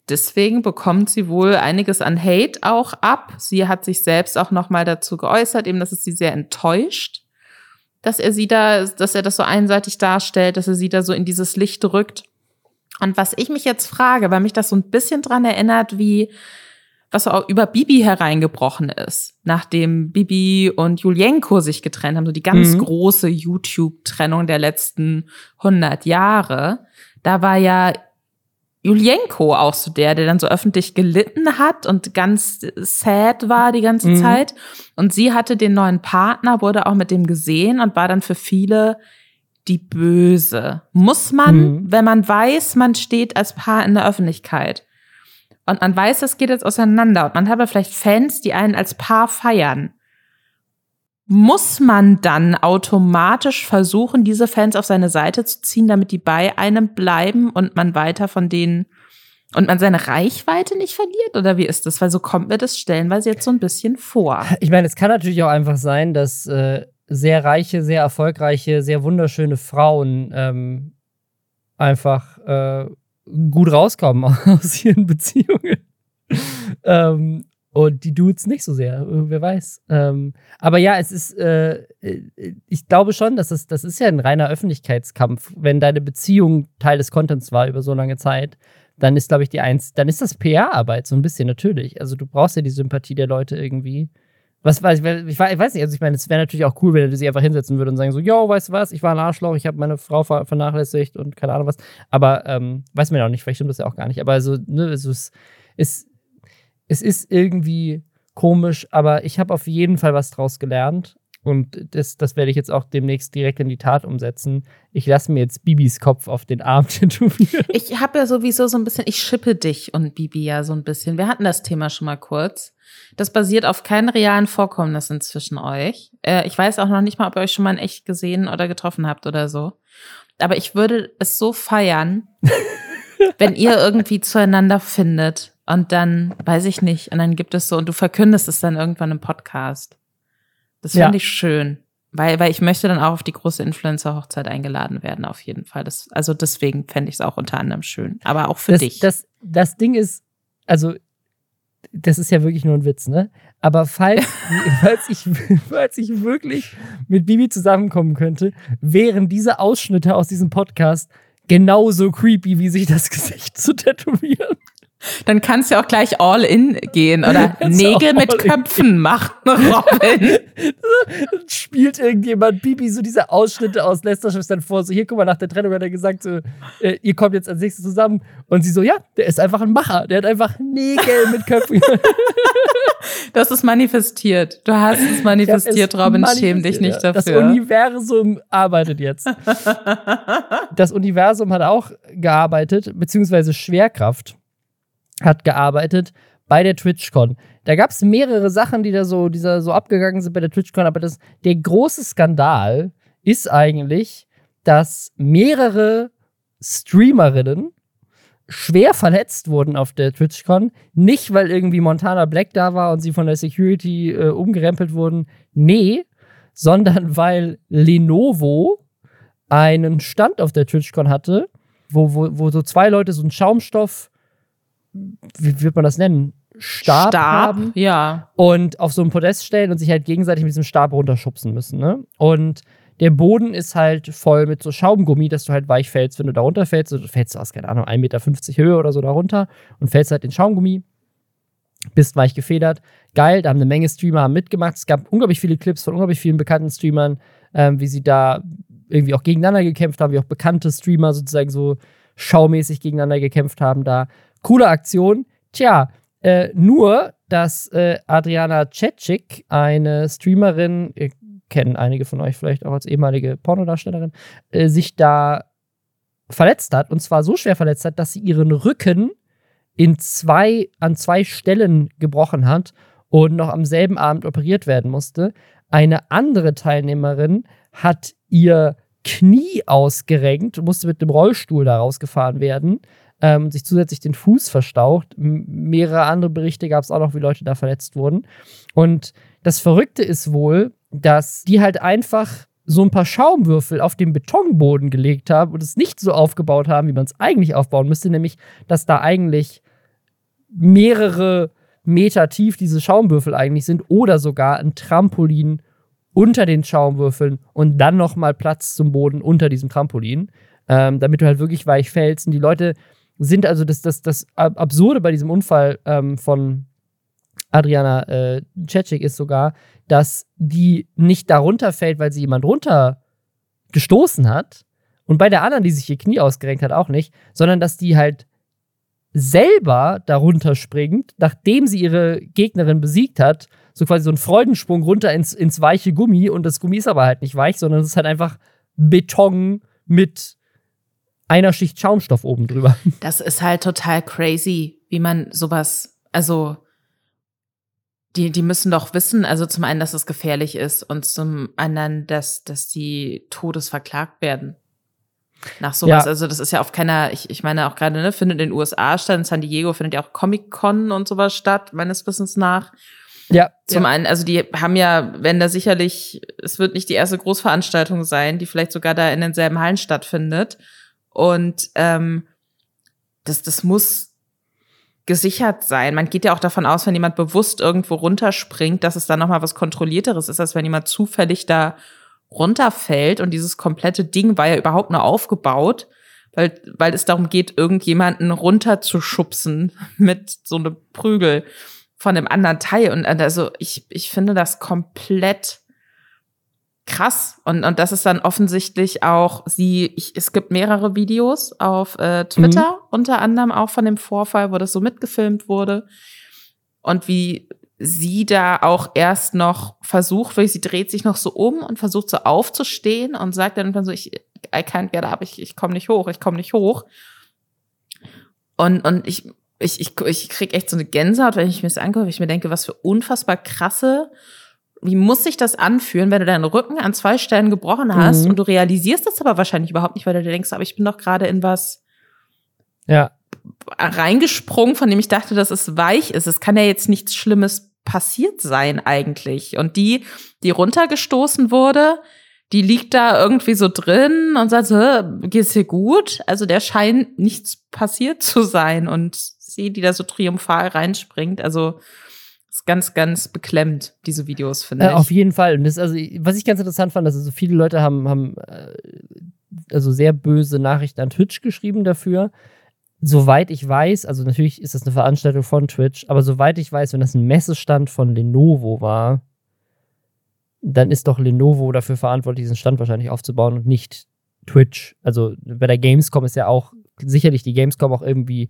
deswegen bekommt sie wohl einiges an Hate auch ab. Sie hat sich selbst auch noch mal dazu geäußert, eben, dass es sie sehr enttäuscht, dass er sie da, dass er das so einseitig darstellt, dass er sie da so in dieses Licht rückt. Und was ich mich jetzt frage, weil mich das so ein bisschen dran erinnert, wie was auch über Bibi hereingebrochen ist, nachdem Bibi und Julienko sich getrennt haben, so die ganz mhm. große YouTube-Trennung der letzten 100 Jahre. Da war ja Julienko auch so der, der dann so öffentlich gelitten hat und ganz sad war die ganze mhm. Zeit. Und sie hatte den neuen Partner, wurde auch mit dem gesehen und war dann für viele die Böse. Muss man, mhm. wenn man weiß, man steht als Paar in der Öffentlichkeit und man weiß, es geht jetzt auseinander und man hat aber vielleicht Fans, die einen als Paar feiern muss man dann automatisch versuchen, diese Fans auf seine Seite zu ziehen, damit die bei einem bleiben und man weiter von denen und man seine Reichweite nicht verliert? Oder wie ist das? Weil so kommt mir das stellenweise jetzt so ein bisschen vor. Ich meine, es kann natürlich auch einfach sein, dass äh, sehr reiche, sehr erfolgreiche, sehr wunderschöne Frauen ähm, einfach äh, gut rauskommen aus ihren Beziehungen. ähm, und die Dudes nicht so sehr, äh, wer weiß. Ähm, aber ja, es ist, äh, äh, ich glaube schon, dass es, das ist ja ein reiner Öffentlichkeitskampf. Wenn deine Beziehung Teil des Contents war über so lange Zeit, dann ist, glaube ich, die eins, dann ist das PR-Arbeit so ein bisschen natürlich. Also du brauchst ja die Sympathie der Leute irgendwie. Was weiß ich, ich weiß nicht, also ich meine, es wäre natürlich auch cool, wenn er sie einfach hinsetzen würde und sagen so, yo, weißt du was, ich war ein Arschloch, ich habe meine Frau vernachlässigt und keine Ahnung was. Aber ähm, weiß man ja auch nicht, vielleicht stimmt das ja auch gar nicht. Aber also, ne, also es ist es ist irgendwie komisch, aber ich habe auf jeden Fall was draus gelernt. Und das, das werde ich jetzt auch demnächst direkt in die Tat umsetzen. Ich lasse mir jetzt Bibis Kopf auf den Arm tätowieren. Ich habe ja sowieso so ein bisschen, ich schippe dich und Bibi ja so ein bisschen. Wir hatten das Thema schon mal kurz. Das basiert auf keinen realen Vorkommnissen zwischen euch. Äh, ich weiß auch noch nicht mal, ob ihr euch schon mal in echt gesehen oder getroffen habt oder so. Aber ich würde es so feiern, wenn ihr irgendwie zueinander findet und dann, weiß ich nicht, und dann gibt es so, und du verkündest es dann irgendwann im Podcast. Das finde ja. ich schön. Weil, weil ich möchte dann auch auf die große Influencer-Hochzeit eingeladen werden, auf jeden Fall. Das, also deswegen fände ich es auch unter anderem schön. Aber auch für das, dich. Das, das Ding ist, also, das ist ja wirklich nur ein Witz, ne? Aber falls, falls, ich, falls ich wirklich mit Bibi zusammenkommen könnte, wären diese Ausschnitte aus diesem Podcast genauso creepy, wie sich das Gesicht zu tätowieren. Dann kannst du auch gleich all in gehen oder Nägel mit Köpfen machen, Robin. Spielt irgendjemand Bibi so diese Ausschnitte aus Lester-Schwestern vor, so hier, guck mal, nach der Trennung hat er gesagt, so, äh, ihr kommt jetzt als nächstes zusammen. Und sie so, ja, der ist einfach ein Macher, der hat einfach Nägel mit Köpfen. das ist manifestiert. Du hast es manifestiert, es Robin, schäm dich nicht ja. dafür. Das Universum arbeitet jetzt. das Universum hat auch gearbeitet, beziehungsweise Schwerkraft hat gearbeitet bei der TwitchCon. Da gab es mehrere Sachen, die da so, die da so abgegangen sind bei der TwitchCon, aber das, der große Skandal ist eigentlich, dass mehrere Streamerinnen schwer verletzt wurden auf der TwitchCon. Nicht, weil irgendwie Montana Black da war und sie von der Security äh, umgerempelt wurden. Nee, sondern weil Lenovo einen Stand auf der TwitchCon hatte, wo, wo, wo so zwei Leute so einen Schaumstoff wie wird man das nennen? Stab, Stab haben ja. und auf so ein Podest stellen und sich halt gegenseitig mit diesem Stab runterschubsen müssen. Ne? Und der Boden ist halt voll mit so Schaumgummi, dass du halt weich fällst, wenn du da runterfällst. Du fällst aus, keine Ahnung, 1,50 Meter Höhe oder so da runter und fällst halt den Schaumgummi. Bist weich gefedert. Geil, da haben eine Menge Streamer mitgemacht. Es gab unglaublich viele Clips von unglaublich vielen bekannten Streamern, ähm, wie sie da irgendwie auch gegeneinander gekämpft haben, wie auch bekannte Streamer sozusagen so schaumäßig gegeneinander gekämpft haben da. Coole Aktion. Tja, äh, nur, dass äh, Adriana Cetschik, eine Streamerin, ihr kennen einige von euch vielleicht auch als ehemalige Pornodarstellerin, äh, sich da verletzt hat. Und zwar so schwer verletzt hat, dass sie ihren Rücken in zwei, an zwei Stellen gebrochen hat und noch am selben Abend operiert werden musste. Eine andere Teilnehmerin hat ihr Knie ausgerenkt, musste mit dem Rollstuhl da rausgefahren werden ähm, sich zusätzlich den Fuß verstaucht. M mehrere andere Berichte gab es auch noch, wie Leute da verletzt wurden. Und das Verrückte ist wohl, dass die halt einfach so ein paar Schaumwürfel auf den Betonboden gelegt haben und es nicht so aufgebaut haben, wie man es eigentlich aufbauen müsste, nämlich dass da eigentlich mehrere Meter tief diese Schaumwürfel eigentlich sind oder sogar ein Trampolin unter den Schaumwürfeln und dann noch mal Platz zum Boden unter diesem Trampolin, ähm, damit du halt wirklich weich fällst. Und die Leute sind also das, das, das Absurde bei diesem Unfall ähm, von Adriana äh, Cecik ist sogar, dass die nicht darunter fällt, weil sie jemand runter gestoßen hat und bei der anderen, die sich ihr Knie ausgerenkt hat, auch nicht, sondern dass die halt selber darunter springt, nachdem sie ihre Gegnerin besiegt hat, so quasi so ein Freudensprung runter ins, ins weiche Gummi und das Gummi ist aber halt nicht weich, sondern es ist halt einfach Beton mit einer Schicht Schaumstoff oben drüber. Das ist halt total crazy, wie man sowas, also die, die müssen doch wissen, also zum einen, dass es gefährlich ist und zum anderen, dass, dass die todesverklagt werden. Nach sowas. Ja. Also, das ist ja auf keiner, ich, ich meine auch gerade, ne, findet in den USA statt, in San Diego findet ja auch Comic-Con und sowas statt, meines Wissens nach. Ja. Zum ja. einen, also die haben ja, wenn da sicherlich, es wird nicht die erste Großveranstaltung sein, die vielleicht sogar da in denselben Hallen stattfindet. Und ähm, das, das muss gesichert sein. Man geht ja auch davon aus, wenn jemand bewusst irgendwo runterspringt, dass es dann nochmal was Kontrollierteres ist, als wenn jemand zufällig da runterfällt. Und dieses komplette Ding war ja überhaupt nur aufgebaut, weil, weil es darum geht, irgendjemanden runterzuschubsen mit so einem Prügel von einem anderen Teil. Und also ich, ich finde das komplett krass. Und, und das ist dann offensichtlich auch sie, ich, es gibt mehrere Videos auf äh, Twitter, mhm. unter anderem auch von dem Vorfall, wo das so mitgefilmt wurde. Und wie sie da auch erst noch versucht, weil sie dreht sich noch so um und versucht so aufzustehen und sagt dann so, ich, I can't get up, ich, ich komme nicht hoch, ich komme nicht hoch. Und, und ich, ich, ich, ich krieg echt so eine Gänsehaut, wenn ich mir das angucke, weil ich mir denke, was für unfassbar krasse wie muss sich das anfühlen, wenn du deinen Rücken an zwei Stellen gebrochen hast mhm. und du realisierst das aber wahrscheinlich überhaupt nicht, weil du dir denkst, aber ich bin doch gerade in was ja. reingesprungen, von dem ich dachte, dass es weich ist. Es kann ja jetzt nichts Schlimmes passiert sein eigentlich? Und die, die runtergestoßen wurde, die liegt da irgendwie so drin und sagt geht's dir gut? Also der scheint nichts passiert zu sein und sie, die da so triumphal reinspringt, also ist ganz, ganz beklemmt, diese Videos, finde äh, ich. Auf jeden Fall. Und das, also, was ich ganz interessant fand, dass also viele Leute haben, haben äh, also sehr böse Nachrichten an Twitch geschrieben dafür. Soweit ich weiß, also natürlich ist das eine Veranstaltung von Twitch, aber soweit ich weiß, wenn das ein Messestand von Lenovo war, dann ist doch Lenovo dafür verantwortlich, diesen Stand wahrscheinlich aufzubauen und nicht Twitch. Also bei der Gamescom ist ja auch sicherlich die Gamescom auch irgendwie,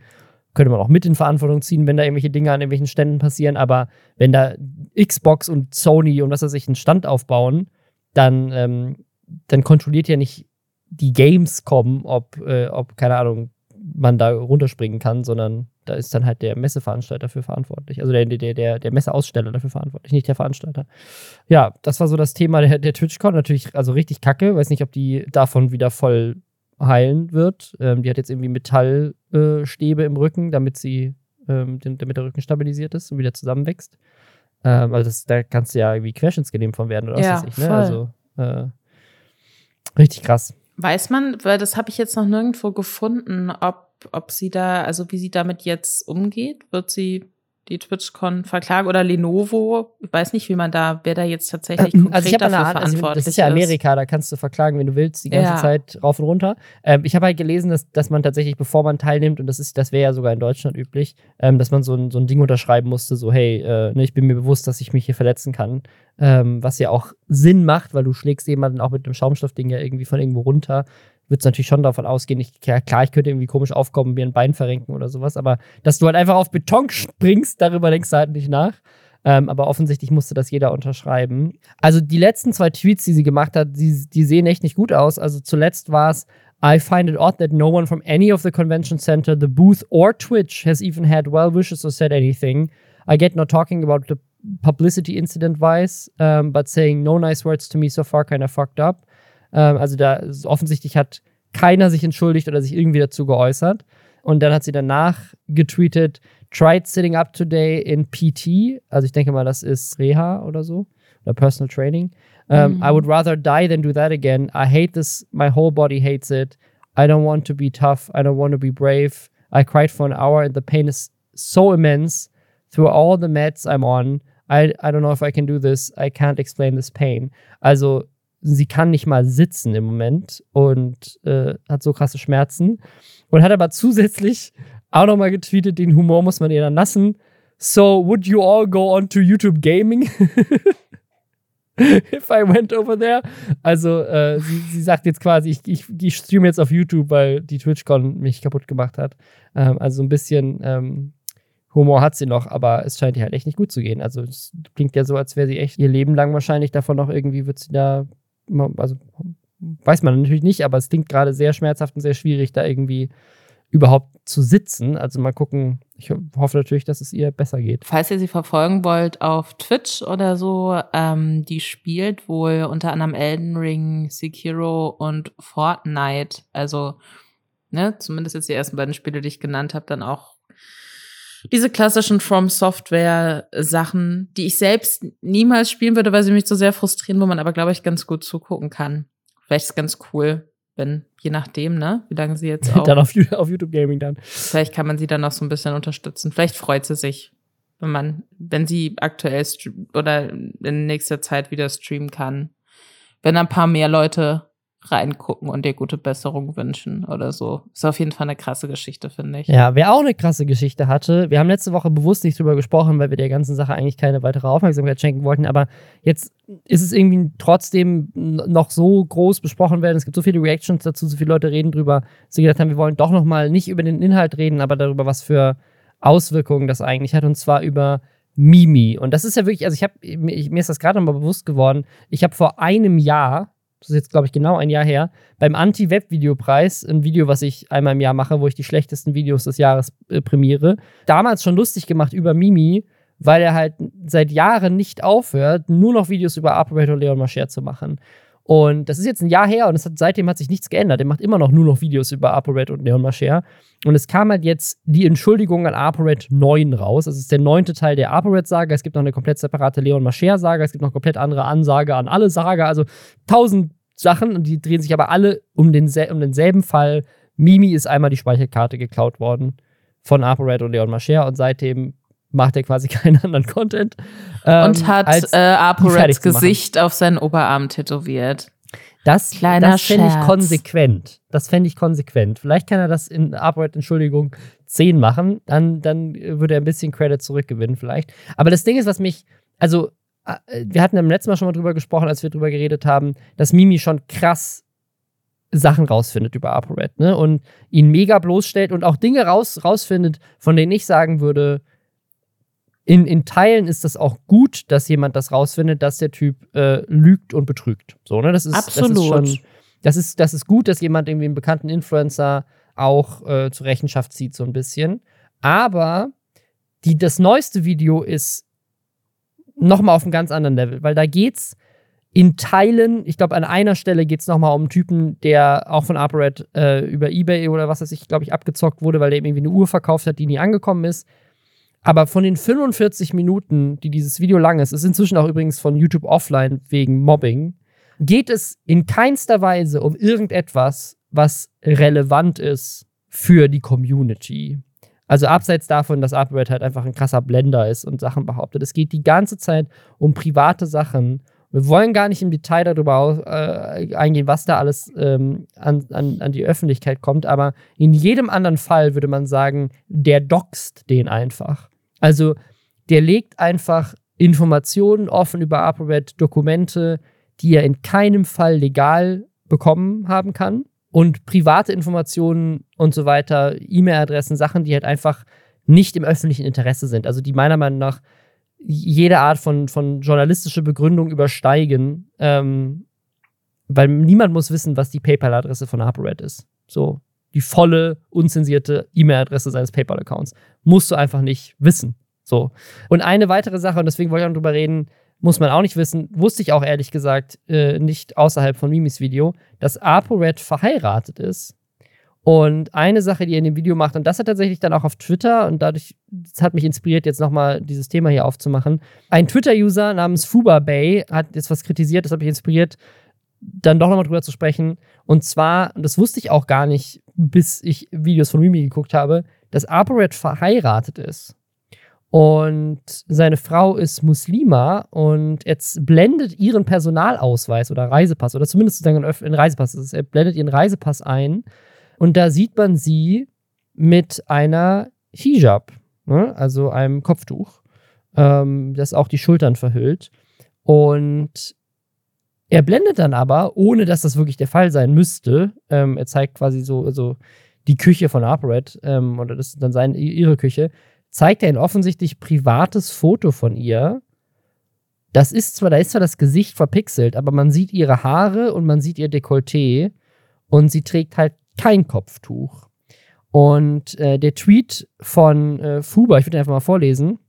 könnte man auch mit in Verantwortung ziehen, wenn da irgendwelche Dinge an irgendwelchen Ständen passieren, aber wenn da Xbox und Sony und was weiß ich einen Stand aufbauen, dann, ähm, dann kontrolliert ja nicht die Gamescom, ob, äh, ob, keine Ahnung, man da runterspringen kann, sondern da ist dann halt der Messeveranstalter dafür verantwortlich. Also der, der, der, der Messeaussteller dafür verantwortlich, nicht der Veranstalter. Ja, das war so das Thema der, der TwitchCon. Natürlich, also richtig kacke. Weiß nicht, ob die davon wieder voll heilen wird. Ähm, die hat jetzt irgendwie Metallstäbe äh, im Rücken, damit sie, ähm, den, damit der Rücken stabilisiert ist und wieder zusammenwächst. Ähm, also das, da kannst du ja irgendwie querschnittsgelähmt von werden oder ja, was weiß ich. Ne? Also äh, richtig krass. Weiß man, weil das habe ich jetzt noch nirgendwo gefunden, ob, ob sie da, also wie sie damit jetzt umgeht. Wird sie die TwitchCon verklagen oder Lenovo? Ich weiß nicht, wie man da, wer da jetzt tatsächlich konkret also ich dafür eine Art, verantwortlich also das ist ja Amerika, da kannst du verklagen, wenn du willst, die ganze Ja. Zeit rauf und runter. Ähm, ich habe halt gelesen, dass, dass man tatsächlich, bevor man teilnimmt, und das ist, das wäre ja sogar in Deutschland üblich, ähm, dass man so ein, so ein Ding unterschreiben musste, so, hey, äh, ne, ich bin mir bewusst, dass ich mich hier verletzen kann. Ähm, was ja auch Sinn macht, weil du schlägst jemanden auch mit einem Schaumstoffding ja irgendwie von irgendwo runter. Wird es natürlich schon davon ausgehen, ich, klar, ich könnte irgendwie komisch aufkommen, mir ein Bein verrenken oder sowas, aber dass du halt einfach auf Beton springst, darüber denkst du halt nicht nach. Ähm, aber offensichtlich musste das jeder unterschreiben. Also die letzten zwei Tweets, die sie gemacht hat, die, die sehen echt nicht gut aus. Also zuletzt war es, I find it odd that no one from any of the convention center, the booth or Twitch has even had well wishes or said anything. I get not talking about the publicity incident wise, um, but saying no nice words to me so far kind of fucked up. Ähm, also da offensichtlich hat keiner sich entschuldigt oder sich irgendwie dazu geäußert. Und dann hat sie danach getweetet, tried sitting up today in PT. Also ich denke mal, das ist Reha oder so. Oder Personal Training. Um, Mhm. I would rather die than do that again. I hate this. My whole body hates it. I don't want to be tough. I don't want to be brave. I cried for an hour and the pain is so immense through all the meds I'm on. I, I don't know if I can do this. I can't explain this pain. Also sie kann nicht mal sitzen im Moment und äh, hat so krasse Schmerzen und hat aber zusätzlich auch nochmal getweetet, den Humor muss man ihr dann lassen. So, would you all go on to YouTube Gaming? If I went over there. Also, äh, sie, sie sagt jetzt quasi, ich, ich, ich streame jetzt auf YouTube, weil die TwitchCon mich kaputt gemacht hat. Ähm, also, ein bisschen ähm, Humor hat sie noch, aber es scheint ihr halt echt nicht gut zu gehen. Also, es klingt ja so, als wäre sie echt ihr Leben lang wahrscheinlich davon noch irgendwie, wird sie da, also, weiß man natürlich nicht, aber es klingt gerade sehr schmerzhaft und sehr schwierig, da irgendwie überhaupt zu sitzen. Also, mal gucken. Ich ho- hoffe natürlich, dass es ihr besser geht. Falls ihr sie verfolgen wollt auf Twitch oder so, ähm, die spielt wohl unter anderem Elden Ring, Sekiro und Fortnite. Also, ne, zumindest jetzt die ersten beiden Spiele, die ich genannt habe, dann auch diese klassischen From Software Sachen, die ich selbst niemals spielen würde, weil sie mich so sehr frustrieren, wo man aber, glaube ich, ganz gut zugucken kann. Vielleicht ist ganz cool, wenn, je nachdem, ne, wie lange sie jetzt auch dann auf, auf YouTube Gaming dann. Vielleicht kann man sie dann noch so ein bisschen unterstützen. Vielleicht freut sie sich, wenn man, wenn sie aktuell oder in nächster Zeit wieder streamen kann. Wenn ein paar mehr Leute reingucken und dir gute Besserung wünschen oder so. Ist auf jeden Fall eine krasse Geschichte, finde ich. Ja, wer auch eine krasse Geschichte hatte, wir haben letzte Woche bewusst nicht drüber gesprochen, weil wir der ganzen Sache eigentlich keine weitere Aufmerksamkeit schenken wollten, aber jetzt ist es irgendwie trotzdem noch so groß besprochen werden. Es gibt so viele Reactions dazu, so viele Leute reden drüber, dass sie gedacht haben, wir wollen doch nochmal nicht über den Inhalt reden, aber darüber, was für Auswirkungen das eigentlich hat, und zwar über Mimi. Und das ist ja wirklich, also ich habe, mir ist das gerade nochmal bewusst geworden, ich habe vor einem Jahr, das ist jetzt, glaube ich, genau ein Jahr her, beim Anti-Web-Videopreis, ein Video, was ich einmal im Jahr mache, wo ich die schlechtesten Videos des Jahres äh, prämiere, damals schon lustig gemacht über Mimi, weil er halt seit Jahren nicht aufhört, nur noch Videos über Operator Leon Mascher zu machen. Und das ist jetzt ein Jahr her und hat, seitdem hat sich nichts geändert. Er macht immer noch nur noch Videos über ApoRed und Neon Mascher. Und es kam halt jetzt die Entschuldigung an ApoRed 9 raus. Das ist der neunte Teil der ApoRed-Saga. Es gibt noch eine komplett separate Leon Mascher-Saga. Es gibt noch komplett andere Ansage an alle Saga. Also tausend Sachen und die drehen sich aber alle um, den, um denselben Fall. Mimi ist einmal die Speicherkarte geklaut worden von ApoRed und Leon Mascher und seitdem macht er quasi keinen anderen Content. Ähm, und hat äh, ApoReds Gesicht auf seinen Oberarm tätowiert. Das, Kleiner das fände ich konsequent. Das fände ich konsequent. Vielleicht kann er das in ApoRed, Entschuldigung, 10 machen. Dann, dann würde er ein bisschen Credit zurückgewinnen, vielleicht. Aber das Ding ist, was mich, also, äh, wir hatten im letzten Mal schon mal drüber gesprochen, als wir drüber geredet haben, dass Mimi schon krass Sachen rausfindet über ApoRed, ne? Und ihn mega bloßstellt und auch Dinge raus, rausfindet, von denen ich sagen würde, in, in Teilen ist das auch gut, dass jemand das rausfindet, dass der Typ äh, lügt und betrügt. So, ne? Das ist, Absolut. Das ist, schon, das, ist, das ist gut, dass jemand irgendwie einen bekannten Influencer auch äh, zur Rechenschaft zieht, so ein bisschen. Aber die, das neueste Video ist nochmal auf einem ganz anderen Level, weil da geht's in Teilen, ich glaube, an einer Stelle geht es nochmal um einen Typen, der auch von ApoRed äh, über Ebay oder was weiß ich, glaube ich, abgezockt wurde, weil der irgendwie eine Uhr verkauft hat, die nie angekommen ist. Aber von den 45 Minuten, die dieses Video lang ist, ist inzwischen auch übrigens von YouTube offline wegen Mobbing, geht es in keinster Weise um irgendetwas, was relevant ist für die Community. Also abseits davon, dass AppRed halt einfach ein krasser Blender ist und Sachen behauptet. Es geht die ganze Zeit um private Sachen. Wir wollen gar nicht im Detail darüber äh, eingehen, was da alles ähm, an, an, an die Öffentlichkeit kommt, aber in jedem anderen Fall würde man sagen, der doxt den einfach. Also der legt einfach Informationen offen über ApoRed, Dokumente, die er in keinem Fall legal bekommen haben kann und private Informationen und so weiter, E-Mail-Adressen, Sachen, die halt einfach nicht im öffentlichen Interesse sind. Also die meiner Meinung nach jede Art von, von journalistische Begründung übersteigen, ähm, weil niemand muss wissen, was die PayPal-Adresse von ApoRed ist. So, die volle, unzensierte E-Mail-Adresse seines PayPal-Accounts. Musst du einfach nicht wissen. So. Und eine weitere Sache, und deswegen wollte ich auch drüber reden, muss man auch nicht wissen, wusste ich auch ehrlich gesagt äh, nicht außerhalb von Mimis Video, dass ApoRed verheiratet ist. Und eine Sache, die er in dem Video macht, und das hat tatsächlich dann auch auf Twitter, und dadurch, hat mich inspiriert, jetzt nochmal dieses Thema hier aufzumachen. Ein Twitter-User namens Fuba Bay hat jetzt was kritisiert, das hat mich inspiriert, dann doch nochmal drüber zu sprechen. Und zwar, und das wusste ich auch gar nicht, bis ich Videos von Mimi geguckt habe, dass ApoRed verheiratet ist. Und seine Frau ist Muslima und jetzt blendet ihren Personalausweis oder Reisepass, oder zumindest sozusagen ein Reisepass, ist, er blendet ihren Reisepass ein. Und da sieht man sie mit einer Hijab, ne? also einem Kopftuch, ähm, das auch die Schultern verhüllt. Und er blendet dann aber, ohne dass das wirklich der Fall sein müsste, ähm, er zeigt quasi so also die Küche von ApoRed, ähm, oder das ist dann seine, ihre Küche, zeigt er ein offensichtlich privates Foto von ihr. Das ist zwar, da ist zwar das Gesicht verpixelt, aber man sieht ihre Haare und man sieht ihr Dekolleté und sie trägt halt kein Kopftuch. Und äh, der Tweet von äh, Fuba, ich würde ihn einfach mal vorlesen.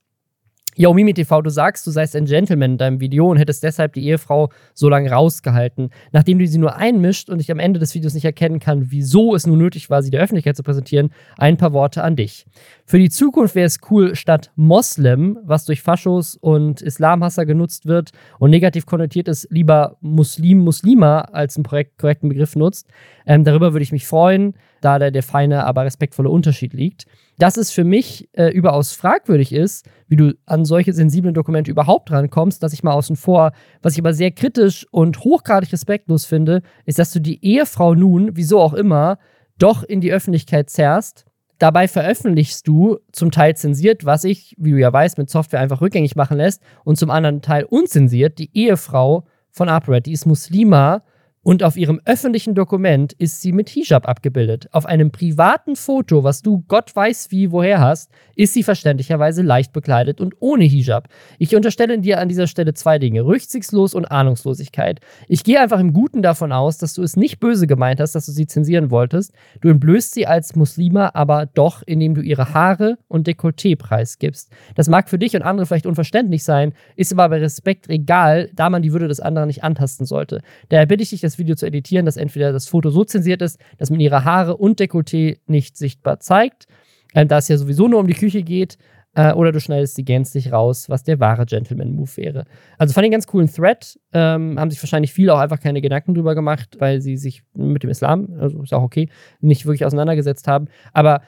Yo, Mimi TV, du sagst, du seist ein Gentleman in deinem Video und hättest deshalb die Ehefrau so lange rausgehalten. Nachdem du sie nur einmischt und ich am Ende des Videos nicht erkennen kann, wieso es nun nötig war, sie der Öffentlichkeit zu präsentieren, ein paar Worte an dich. Für die Zukunft wäre es cool, statt Moslem, was durch Faschos und Islamhasser genutzt wird und negativ konnotiert ist, lieber Muslim, Muslima als einen korrekten Begriff nutzt. Ähm, darüber würde ich mich freuen, da der, der feine, aber respektvolle Unterschied liegt dass es für mich äh, überaus fragwürdig ist, wie du an solche sensiblen Dokumente überhaupt rankommst, dass ich mal außen vor. Was ich aber sehr kritisch und hochgradig respektlos finde, ist, dass du die Ehefrau nun, wieso auch immer, doch in die Öffentlichkeit zerrst. Dabei veröffentlichst du zum Teil zensiert, was ich, wie du ja weißt, mit Software einfach rückgängig machen lässt, und zum anderen Teil unzensiert die Ehefrau von ApoRed. Die ist Muslima Und auf ihrem öffentlichen Dokument ist sie mit Hijab abgebildet. Auf einem privaten Foto, was du Gott weiß wie woher hast, ist sie verständlicherweise leicht bekleidet und ohne Hijab. Ich unterstelle dir an dieser Stelle zwei Dinge: Rücksichtslos und Ahnungslosigkeit. Ich gehe einfach im Guten davon aus, dass du es nicht böse gemeint hast, dass du sie zensieren wolltest. Du entblößt sie als Muslima aber doch, indem du ihre Haare und Dekolleté preisgibst. Das mag für dich und andere vielleicht unverständlich sein, ist aber bei Respekt egal, da man die Würde des anderen nicht antasten sollte. Daher bitte ich dich, das Video zu editieren, dass entweder das Foto so zensiert ist, dass man ihre Haare und Dekolleté nicht sichtbar zeigt, äh, da es ja sowieso nur um die Küche geht, äh, oder du schneidest sie gänzlich raus, was der wahre Gentleman-Move wäre. Also fand ich einen ganz coolen Thread. Ähm, haben sich wahrscheinlich viele auch einfach keine Gedanken drüber gemacht, weil sie sich mit dem Islam, also ist auch okay, nicht wirklich auseinandergesetzt haben. Aber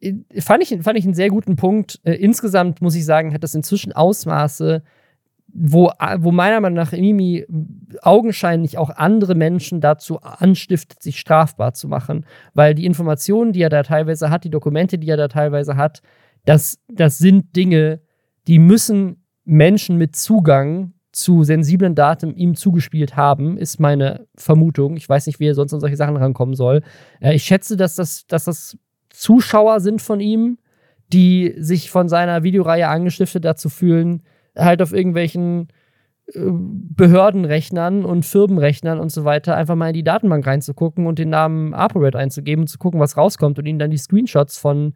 äh, fand ich, fand ich einen sehr guten Punkt. Äh, insgesamt muss ich sagen, hat das inzwischen Ausmaße, wo, wo meiner Meinung nach Mimi augenscheinlich auch andere Menschen dazu anstiftet, sich strafbar zu machen. Weil die Informationen, die er da teilweise hat, die Dokumente, die er da teilweise hat, das, das sind Dinge, die müssen Menschen mit Zugang zu sensiblen Daten ihm zugespielt haben, ist meine Vermutung. Ich weiß nicht, wie er sonst an solche Sachen rankommen soll. Äh, ich schätze, dass das, dass das Zuschauer sind von ihm, die sich von seiner Videoreihe angestiftet dazu fühlen, halt auf irgendwelchen äh, Behördenrechnern und Firmenrechnern und so weiter einfach mal in die Datenbank reinzugucken und den Namen ApoRed einzugeben und zu gucken, was rauskommt und ihnen dann die Screenshots von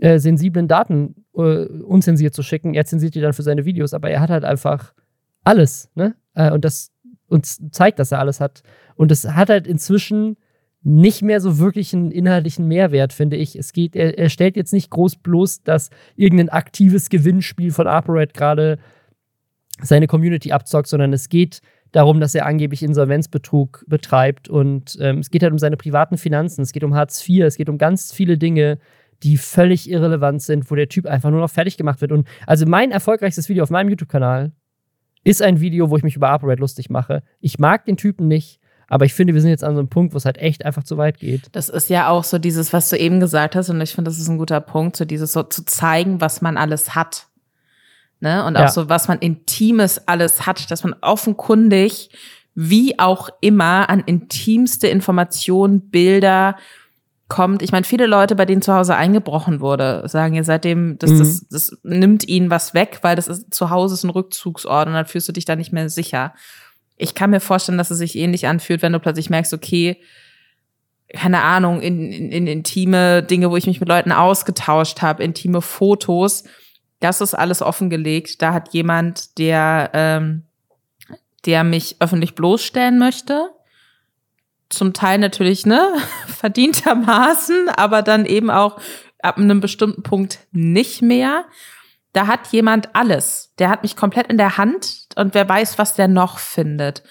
äh, sensiblen Daten äh, unzensiert zu schicken. Er zensiert die dann für seine Videos, aber er hat halt einfach alles, ne? Äh, und das uns zeigt, dass er alles hat. Und es hat halt inzwischen nicht mehr so wirklich einen inhaltlichen Mehrwert, finde ich. Es geht, er, er stellt jetzt nicht groß bloß, dass irgendein aktives Gewinnspiel von ApoRed gerade seine Community abzockt, sondern es geht darum, dass er angeblich Insolvenzbetrug betreibt und ähm, es geht halt um seine privaten Finanzen, es geht um Hartz IV, es geht um ganz viele Dinge, die völlig irrelevant sind, wo der Typ einfach nur noch fertig gemacht wird. Und also mein erfolgreichstes Video auf meinem YouTube-Kanal ist ein Video, wo ich mich über ApoRed lustig mache. Ich mag den Typen nicht. Aber ich finde, wir sind jetzt an so einem Punkt, wo es halt echt einfach zu weit geht. Das ist ja auch so dieses, was du eben gesagt hast, und ich finde, das ist ein guter Punkt, so dieses so zu zeigen, was man alles hat. Ne? Und auch ja. so, was man Intimes alles hat, dass man offenkundig, wie auch immer, an intimste Informationen, Bilder kommt. Ich meine, viele Leute, bei denen zu Hause eingebrochen wurde, sagen ja seitdem, dass mhm. das, das nimmt ihnen was weg, weil das ist zu Hause ist ein Rückzugsort und dann fühlst du dich da nicht mehr sicher ich kann mir vorstellen, dass es sich ähnlich anfühlt, wenn du plötzlich merkst, okay, keine Ahnung, in, in, in intime Dinge, wo ich mich mit Leuten ausgetauscht habe, intime Fotos, das ist alles offengelegt. Da hat jemand, der, ähm, der mich öffentlich bloßstellen möchte. Zum Teil natürlich, ne, verdientermaßen, aber dann eben auch ab einem bestimmten Punkt nicht mehr da hat jemand alles. Der hat mich komplett in der Hand und wer weiß, was der noch findet.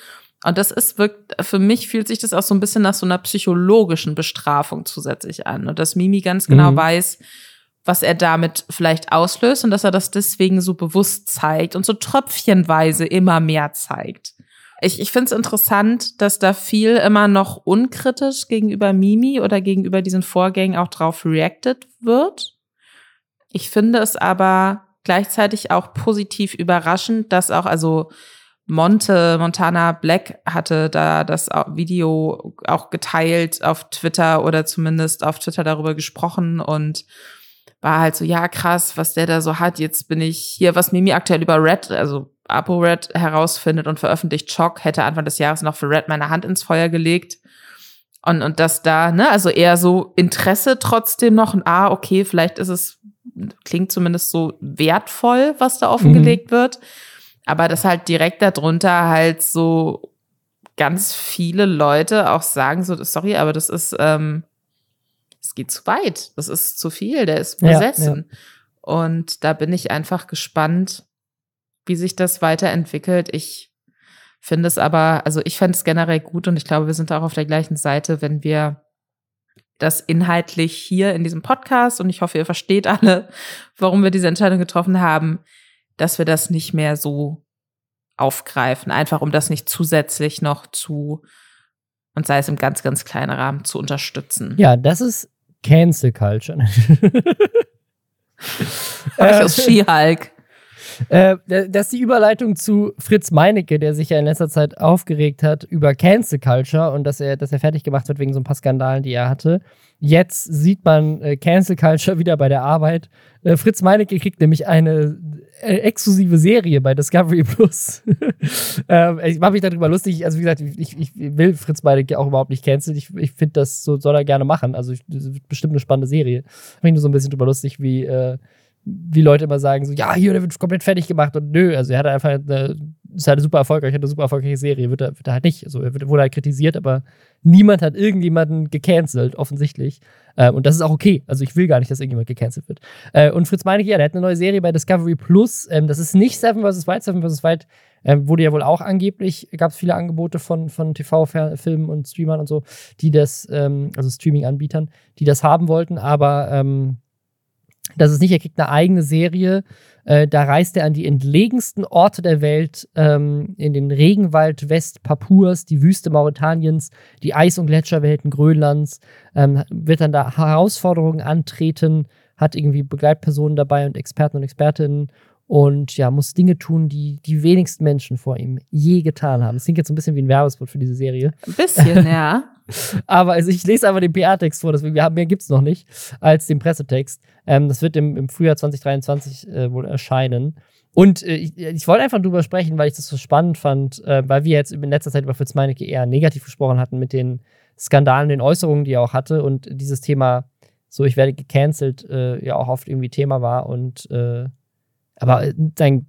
Und das ist wirklich, für mich fühlt sich das auch so ein bisschen nach so einer psychologischen Bestrafung zusätzlich an. Und dass Mimi ganz genau mhm. weiß, was er damit vielleicht auslöst und dass er das deswegen so bewusst zeigt und so tröpfchenweise immer mehr zeigt. Ich, ich finde es interessant, dass da viel immer noch unkritisch gegenüber Mimi oder gegenüber diesen Vorgängen auch drauf reacted wird. Ich finde es aber gleichzeitig auch positiv überraschend, dass auch, also Monte, Montana Black hatte da das Video auch geteilt auf Twitter oder zumindest auf Twitter darüber gesprochen und war halt so, ja, krass, was der da so hat. Jetzt bin ich hier, was Mimi aktuell über Red, also ApoRed herausfindet und veröffentlicht, Schock, hätte Anfang des Jahres noch für Red meine Hand ins Feuer gelegt. Und, und das da, ne, also eher so Interesse trotzdem noch und ah, okay, vielleicht ist es klingt zumindest so wertvoll, was da offengelegt mhm. wird. Aber dass halt direkt darunter halt so ganz viele Leute auch sagen, so, sorry, aber das ist, ähm, es geht zu weit, das ist zu viel, der ist besessen. Ja, ja. Und da bin ich einfach gespannt, wie sich das weiterentwickelt. Ich finde es aber, also ich fände es generell gut und ich glaube, wir sind auch auf der gleichen Seite, wenn wir das inhaltlich hier in diesem Podcast und ich hoffe, ihr versteht alle, warum wir diese Entscheidung getroffen haben, dass wir das nicht mehr so aufgreifen, einfach um das nicht zusätzlich noch zu und sei es im ganz, ganz kleinen Rahmen zu unterstützen. Ja, das ist Cancel Culture. Ich aus She-Hulk. Äh, das ist die Überleitung zu Fritz Meinecke, der sich ja in letzter Zeit aufgeregt hat über Cancel Culture und dass er, dass er fertig gemacht wird wegen so ein paar Skandalen, die er hatte. Jetzt sieht man äh, Cancel Culture wieder bei der Arbeit. Äh, Fritz Meinecke kriegt nämlich eine äh, exklusive Serie bei Discovery Plus. ähm, ich mache mich darüber lustig. Also, wie gesagt, ich, ich will Fritz Meinecke auch überhaupt nicht canceln. Ich, ich finde, das so soll er gerne machen. Also, ich, bestimmt eine spannende Serie. Ich mich nur so ein bisschen darüber lustig, wie äh, wie Leute immer sagen, so, ja, hier, der wird komplett fertig gemacht und nö, also er hat einfach eine, ist halt super erfolgreich, hat eine super erfolgreiche Serie, wird er, wird er halt nicht. Also er wurde halt kritisiert, aber niemand hat irgendjemanden gecancelt, offensichtlich. Äh, und das ist auch okay. Also ich will gar nicht, dass irgendjemand gecancelt wird. Äh, und Fritz Meinecke, ja, der hat eine neue Serie bei Discovery Plus. Ähm, das ist nicht Seven vs. White. Seven vs. White ähm, wurde ja wohl auch angeblich, gab es viele Angebote von, von TV-Filmen und Streamern und so, die das, ähm, also Streaming-Anbietern, die das haben wollten, aber ähm, das ist nicht, er kriegt eine eigene Serie. Äh, da reist er an die entlegensten Orte der Welt, ähm, in den Regenwald West-Papuas, die Wüste Mauretaniens, die Eis- und Gletscherwelten Grönlands, ähm, wird dann da Herausforderungen antreten, hat irgendwie Begleitpersonen dabei und Experten und Expertinnen und ja, muss Dinge tun, die die wenigsten Menschen vor ihm je getan haben. Das klingt jetzt ein bisschen wie ein Werbespot für diese Serie. Ein bisschen, ja. Aber also ich lese einfach den PR-Text vor, deswegen mehr gibt es noch nicht als den Pressetext. Ähm, das wird im, im Frühjahr 2023 äh, wohl erscheinen. Und äh, ich, ich wollte einfach drüber sprechen, weil ich das so spannend fand, äh, weil wir jetzt in letzter Zeit über Fritz Meinecke eher negativ gesprochen hatten mit den Skandalen, den Äußerungen, die er auch hatte und dieses Thema, so ich werde gecancelt, äh, ja auch oft irgendwie Thema war. Und äh, aber sein,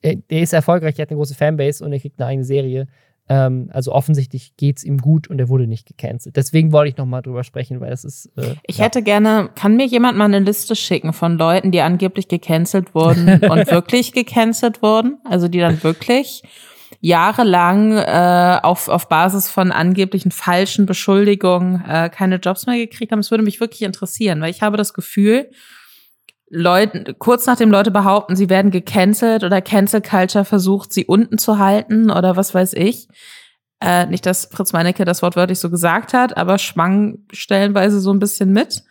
er, er ist erfolgreich, er hat eine große Fanbase und er kriegt eine eigene Serie. Ähm, also offensichtlich geht es ihm gut und er wurde nicht gecancelt. Deswegen wollte ich nochmal drüber sprechen, weil es ist. Äh, ich ja. hätte gerne, kann mir jemand mal eine Liste schicken von Leuten, die angeblich gecancelt wurden und wirklich gecancelt wurden? Also die dann wirklich jahrelang äh, auf, auf Basis von angeblichen falschen Beschuldigungen äh, keine Jobs mehr gekriegt haben. Es würde mich wirklich interessieren, weil ich habe das Gefühl, Leute, kurz nachdem Leute behaupten, sie werden gecancelt oder Cancel Culture versucht, sie unten zu halten oder was weiß ich. Äh, nicht, dass Fritz Meinecke das wortwörtlich so gesagt hat, aber schwang stellenweise so ein bisschen mit.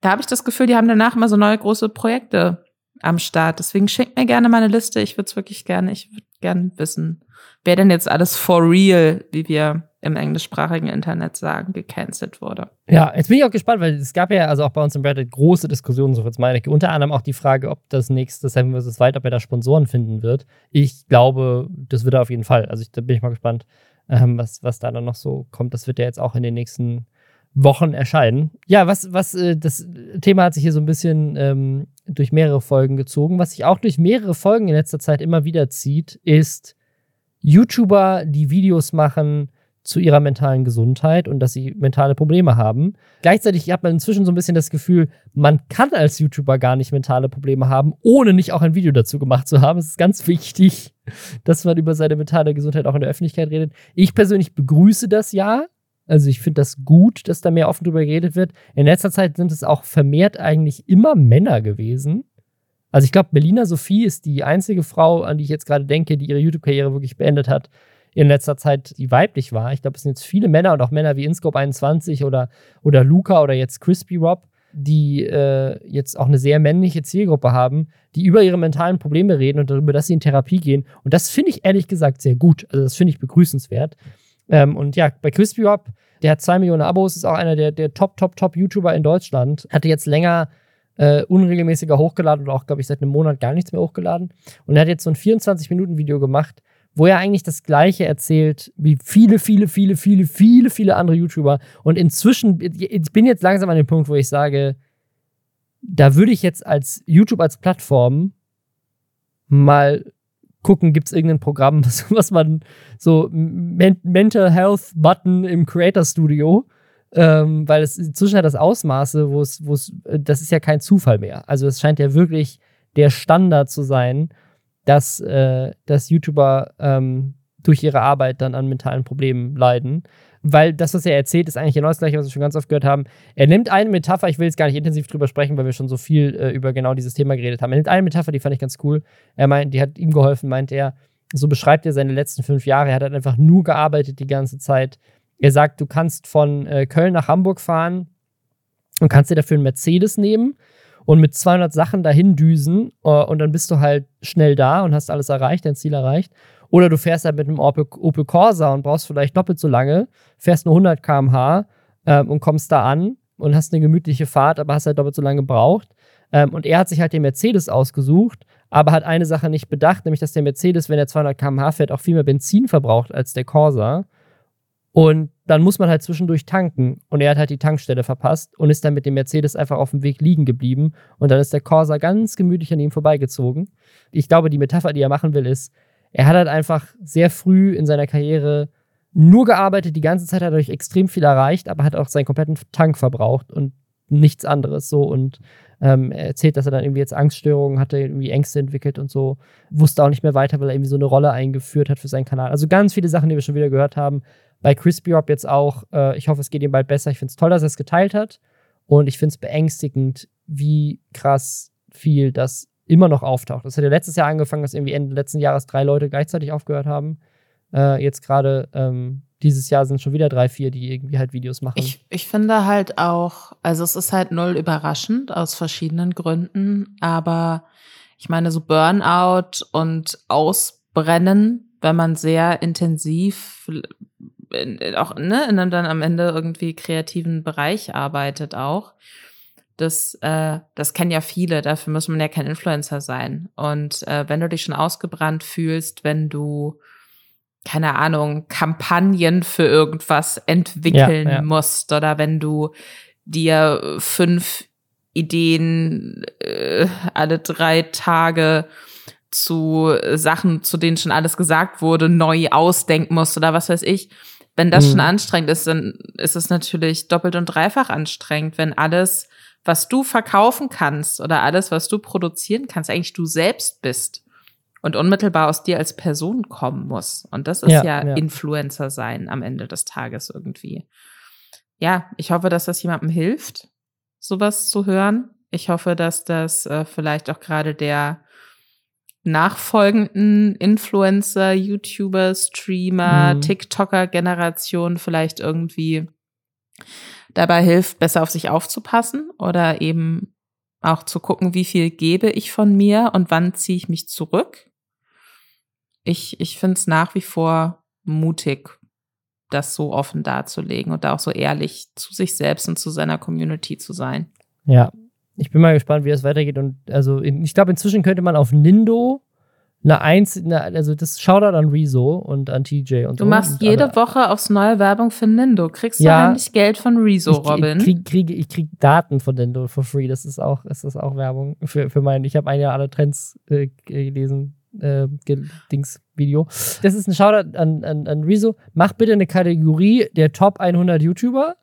Da habe ich das Gefühl, die haben danach immer so neue große Projekte am Start. Deswegen schickt mir gerne mal eine Liste. Ich würde es wirklich gerne, ich würde gerne wissen, wer denn jetzt alles for real, wie wir im englischsprachigen Internet sagen, gecancelt wurde. Ja, jetzt bin ich auch gespannt, weil es gab ja also auch bei uns im Reddit große Diskussionen, so Fritz Meinecke. Unter anderem auch die Frage, ob das nächste Seven vs. White, ob er da Sponsoren finden wird. Ich glaube, das wird er auf jeden Fall. Also ich, da bin ich mal gespannt, ähm, was, was da dann noch so kommt. Das wird ja jetzt auch in den nächsten Wochen erscheinen. Ja, was, was, äh, das Thema hat sich hier so ein bisschen ähm, durch mehrere Folgen gezogen. Was sich auch durch mehrere Folgen in letzter Zeit immer wieder zieht, ist YouTuber, die Videos machen, zu ihrer mentalen Gesundheit und dass sie mentale Probleme haben. Gleichzeitig hat man inzwischen so ein bisschen das Gefühl, man kann als YouTuber gar nicht mentale Probleme haben, ohne nicht auch ein Video dazu gemacht zu haben. Es ist ganz wichtig, dass man über seine mentale Gesundheit auch in der Öffentlichkeit redet. Ich persönlich begrüße das ja. Also ich finde das gut, dass da mehr offen drüber geredet wird. In letzter Zeit sind es auch vermehrt eigentlich immer Männer gewesen. Also ich glaube, Melina Sophie ist die einzige Frau, an die ich jetzt gerade denke, die ihre YouTube-Karriere wirklich beendet hat in letzter Zeit, die weiblich war. Ich glaube, es sind jetzt viele Männer und auch Männer wie Inscope 21 oder, oder Luca oder jetzt Crispy Rob, die äh, jetzt auch eine sehr männliche Zielgruppe haben, die über ihre mentalen Probleme reden und darüber, dass sie in Therapie gehen. Und das finde ich ehrlich gesagt sehr gut. Also das finde ich begrüßenswert. Ähm, und ja, bei Crispy Rob, der hat zwei Millionen Abos, ist auch einer der, der Top, Top, Top YouTuber in Deutschland. Hatte jetzt länger äh, unregelmäßiger hochgeladen oder auch, glaube ich, seit einem Monat gar nichts mehr hochgeladen. Und er hat jetzt so ein 24-Minuten-Video gemacht, wo er eigentlich das Gleiche erzählt wie viele, viele, viele, viele, viele, viele andere YouTuber. Und inzwischen, ich bin jetzt langsam an dem Punkt, wo ich sage, da würde ich jetzt als YouTube als Plattform mal gucken, gibt es irgendein Programm, was, was man so Men Mental Health Button im Creator Studio, ähm, weil es inzwischen hat das Ausmaße, wo es, wo es, das ist ja kein Zufall mehr. Also es scheint ja wirklich der Standard zu sein, dass, äh, dass YouTuber ähm, durch ihre Arbeit dann an mentalen Problemen leiden. Weil das, was er erzählt, ist eigentlich genau das Gleiche, was wir schon ganz oft gehört haben. Er nimmt eine Metapher, ich will jetzt gar nicht intensiv drüber sprechen, weil wir schon so viel äh, über genau dieses Thema geredet haben. Er nimmt eine Metapher, die fand ich ganz cool. Er meint, die hat ihm geholfen, meint er. So beschreibt er seine letzten fünf Jahre. Er hat halt einfach nur gearbeitet die ganze Zeit. Er sagt, du kannst von äh, Köln nach Hamburg fahren und kannst dir dafür einen Mercedes nehmen und mit 200 Sachen dahin düsen uh, und dann bist du halt schnell da und hast alles erreicht, dein Ziel erreicht. Oder du fährst halt mit einem Opel, Opel Corsa und brauchst vielleicht doppelt so lange, fährst nur 100 km/h ähm, und kommst da an und hast eine gemütliche Fahrt, aber hast halt doppelt so lange gebraucht. Ähm, und er hat sich halt den Mercedes ausgesucht, aber hat eine Sache nicht bedacht, nämlich dass der Mercedes, wenn er 200 km/h fährt, auch viel mehr Benzin verbraucht als der Corsa. Und dann muss man halt zwischendurch tanken. Und er hat halt die Tankstelle verpasst und ist dann mit dem Mercedes einfach auf dem Weg liegen geblieben. Und dann ist der Corsa ganz gemütlich an ihm vorbeigezogen. Ich glaube, die Metapher, die er machen will, ist, er hat halt einfach sehr früh in seiner Karriere nur gearbeitet, die ganze Zeit hat er dadurch extrem viel erreicht, aber hat auch seinen kompletten Tank verbraucht und nichts anderes so. Und ähm, er erzählt, dass er dann irgendwie jetzt Angststörungen hatte, irgendwie Ängste entwickelt und so. Wusste auch nicht mehr weiter, weil er irgendwie so eine Rolle eingeführt hat für seinen Kanal. Also ganz viele Sachen, die wir schon wieder gehört haben. Bei Crispy Rob jetzt auch. Äh, ich hoffe, es geht ihm bald besser. Ich finde es toll, dass er es geteilt hat. Und ich finde es beängstigend, wie krass viel das immer noch auftaucht. Das hat ja letztes Jahr angefangen, dass irgendwie Ende letzten Jahres drei Leute gleichzeitig aufgehört haben. Äh, jetzt gerade ähm, dieses Jahr sind schon wieder drei, vier, die irgendwie halt Videos machen. Ich, ich finde halt auch, also es ist halt null überraschend aus verschiedenen Gründen, aber ich meine, so Burnout und Ausbrennen, wenn man sehr intensiv in, auch ne, in einem dann am Ende irgendwie kreativen Bereich arbeitet auch. Das, äh, das kennen ja viele, dafür muss man ja kein Influencer sein. Und äh, wenn du dich schon ausgebrannt fühlst, wenn du, keine Ahnung, Kampagnen für irgendwas entwickeln ja, ja. musst oder wenn du dir fünf Ideen äh, alle drei Tage zu Sachen, zu denen schon alles gesagt wurde, neu ausdenken musst oder was weiß ich, wenn das mhm. schon anstrengend ist, dann ist es natürlich doppelt und dreifach anstrengend, wenn alles, was du verkaufen kannst oder alles, was du produzieren kannst, eigentlich du selbst bist und unmittelbar aus dir als Person kommen muss. Und das ist ja, ja, ja. Influencer sein am Ende des Tages irgendwie. Ja, ich hoffe, dass das jemandem hilft, sowas zu hören. Ich hoffe, dass das äh, vielleicht auch gerade der nachfolgenden Influencer, YouTuber, Streamer, mhm. TikToker-Generation vielleicht irgendwie dabei hilft, besser auf sich aufzupassen oder eben auch zu gucken, wie viel gebe ich von mir und wann ziehe ich mich zurück. Ich, ich finde es nach wie vor mutig, das so offen darzulegen und da auch so ehrlich zu sich selbst und zu seiner Community zu sein. Ja, ich bin mal gespannt, wie es weitergeht. Und also ich glaube, inzwischen könnte man auf Nindo eine Eins, eine, also das Shoutout an Rezo und an TJ und Du so. machst jede alle, Woche aufs neue Werbung für Nindo. Kriegst du ja, eigentlich Geld von Rezo, ich, Robin? Ich krieg, krieg, ich krieg Daten von Nindo for free. Das ist auch, das ist auch Werbung für, für mein, ich habe ein Jahr alle Trends äh, gelesen. Äh, Dings Video. Das ist ein Shoutout an, an, an Rezo. Mach bitte eine Kategorie der Top 100 YouTuber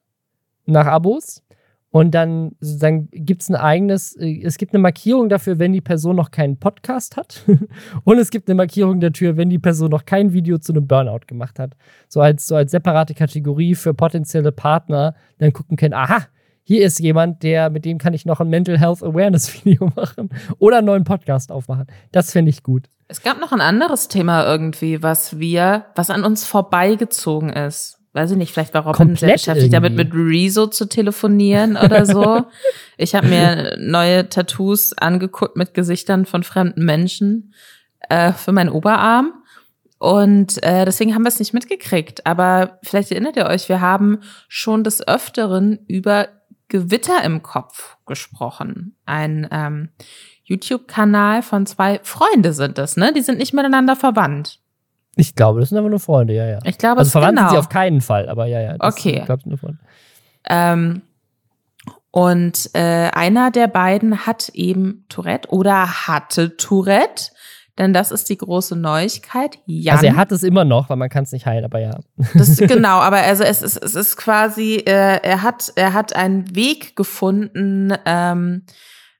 nach Abos. Und dann sozusagen gibt es ein eigenes, äh, es gibt eine Markierung dafür, wenn die Person noch keinen Podcast hat. und es gibt eine Markierung dafür, wenn die Person noch kein Video zu einem Burnout gemacht hat. So als, so als separate Kategorie für potenzielle Partner, dann gucken können, aha, hier ist jemand, der, mit dem kann ich noch ein Mental Health Awareness Video machen oder einen neuen Podcast aufmachen. Das finde ich gut. Es gab noch ein anderes Thema irgendwie, was wir, was an uns vorbeigezogen ist weiß ich nicht, vielleicht war Robin Komplett sehr beschäftigt irgendwie. damit, mit Rezo zu telefonieren oder so. ich habe mir neue Tattoos angeguckt mit Gesichtern von fremden Menschen äh, für meinen Oberarm. Und äh, deswegen haben wir es nicht mitgekriegt. Aber vielleicht erinnert ihr euch, wir haben schon des Öfteren über Gewitter im Kopf gesprochen. Ein ähm, YouTube-Kanal von zwei Freunde sind das, ne? Die sind nicht miteinander verwandt. Ich glaube, das sind einfach nur Freunde, ja, ja. Ich glaube, also verwandt genau. sind sie auf keinen Fall, aber ja, ja. okay. ich glaube, nur Freunde. Ähm, und äh, einer der beiden hat eben Tourette oder hatte Tourette. Denn das ist die große Neuigkeit. Jan, also er hat es immer noch, weil man kann es nicht heilen, aber ja. Das, genau, aber also es ist, es ist quasi, äh, er hat, er hat einen Weg gefunden, ähm,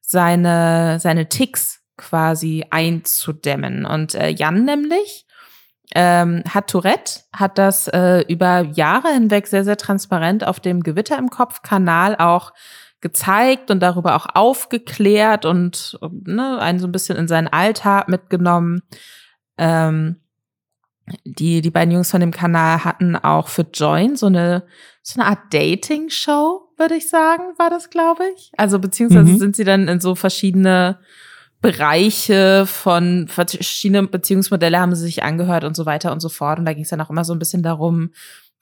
seine, seine Ticks quasi einzudämmen. Und äh, Jan nämlich ähm, hat Tourette, hat das äh, über Jahre hinweg sehr, sehr transparent auf dem Gewitter im Kopf-Kanal auch gezeigt und darüber auch aufgeklärt und ne, einen so ein bisschen in seinen Alltag mitgenommen. Ähm, die, die beiden Jungs von dem Kanal hatten auch für Join so eine, so eine Art Dating-Show, würde ich sagen, war das, glaube ich. Also beziehungsweise mhm. sind sie dann in so verschiedene Bereiche von verschiedenen Beziehungsmodelle haben sie sich angehört und so weiter und so fort. Und da ging es dann auch immer so ein bisschen darum,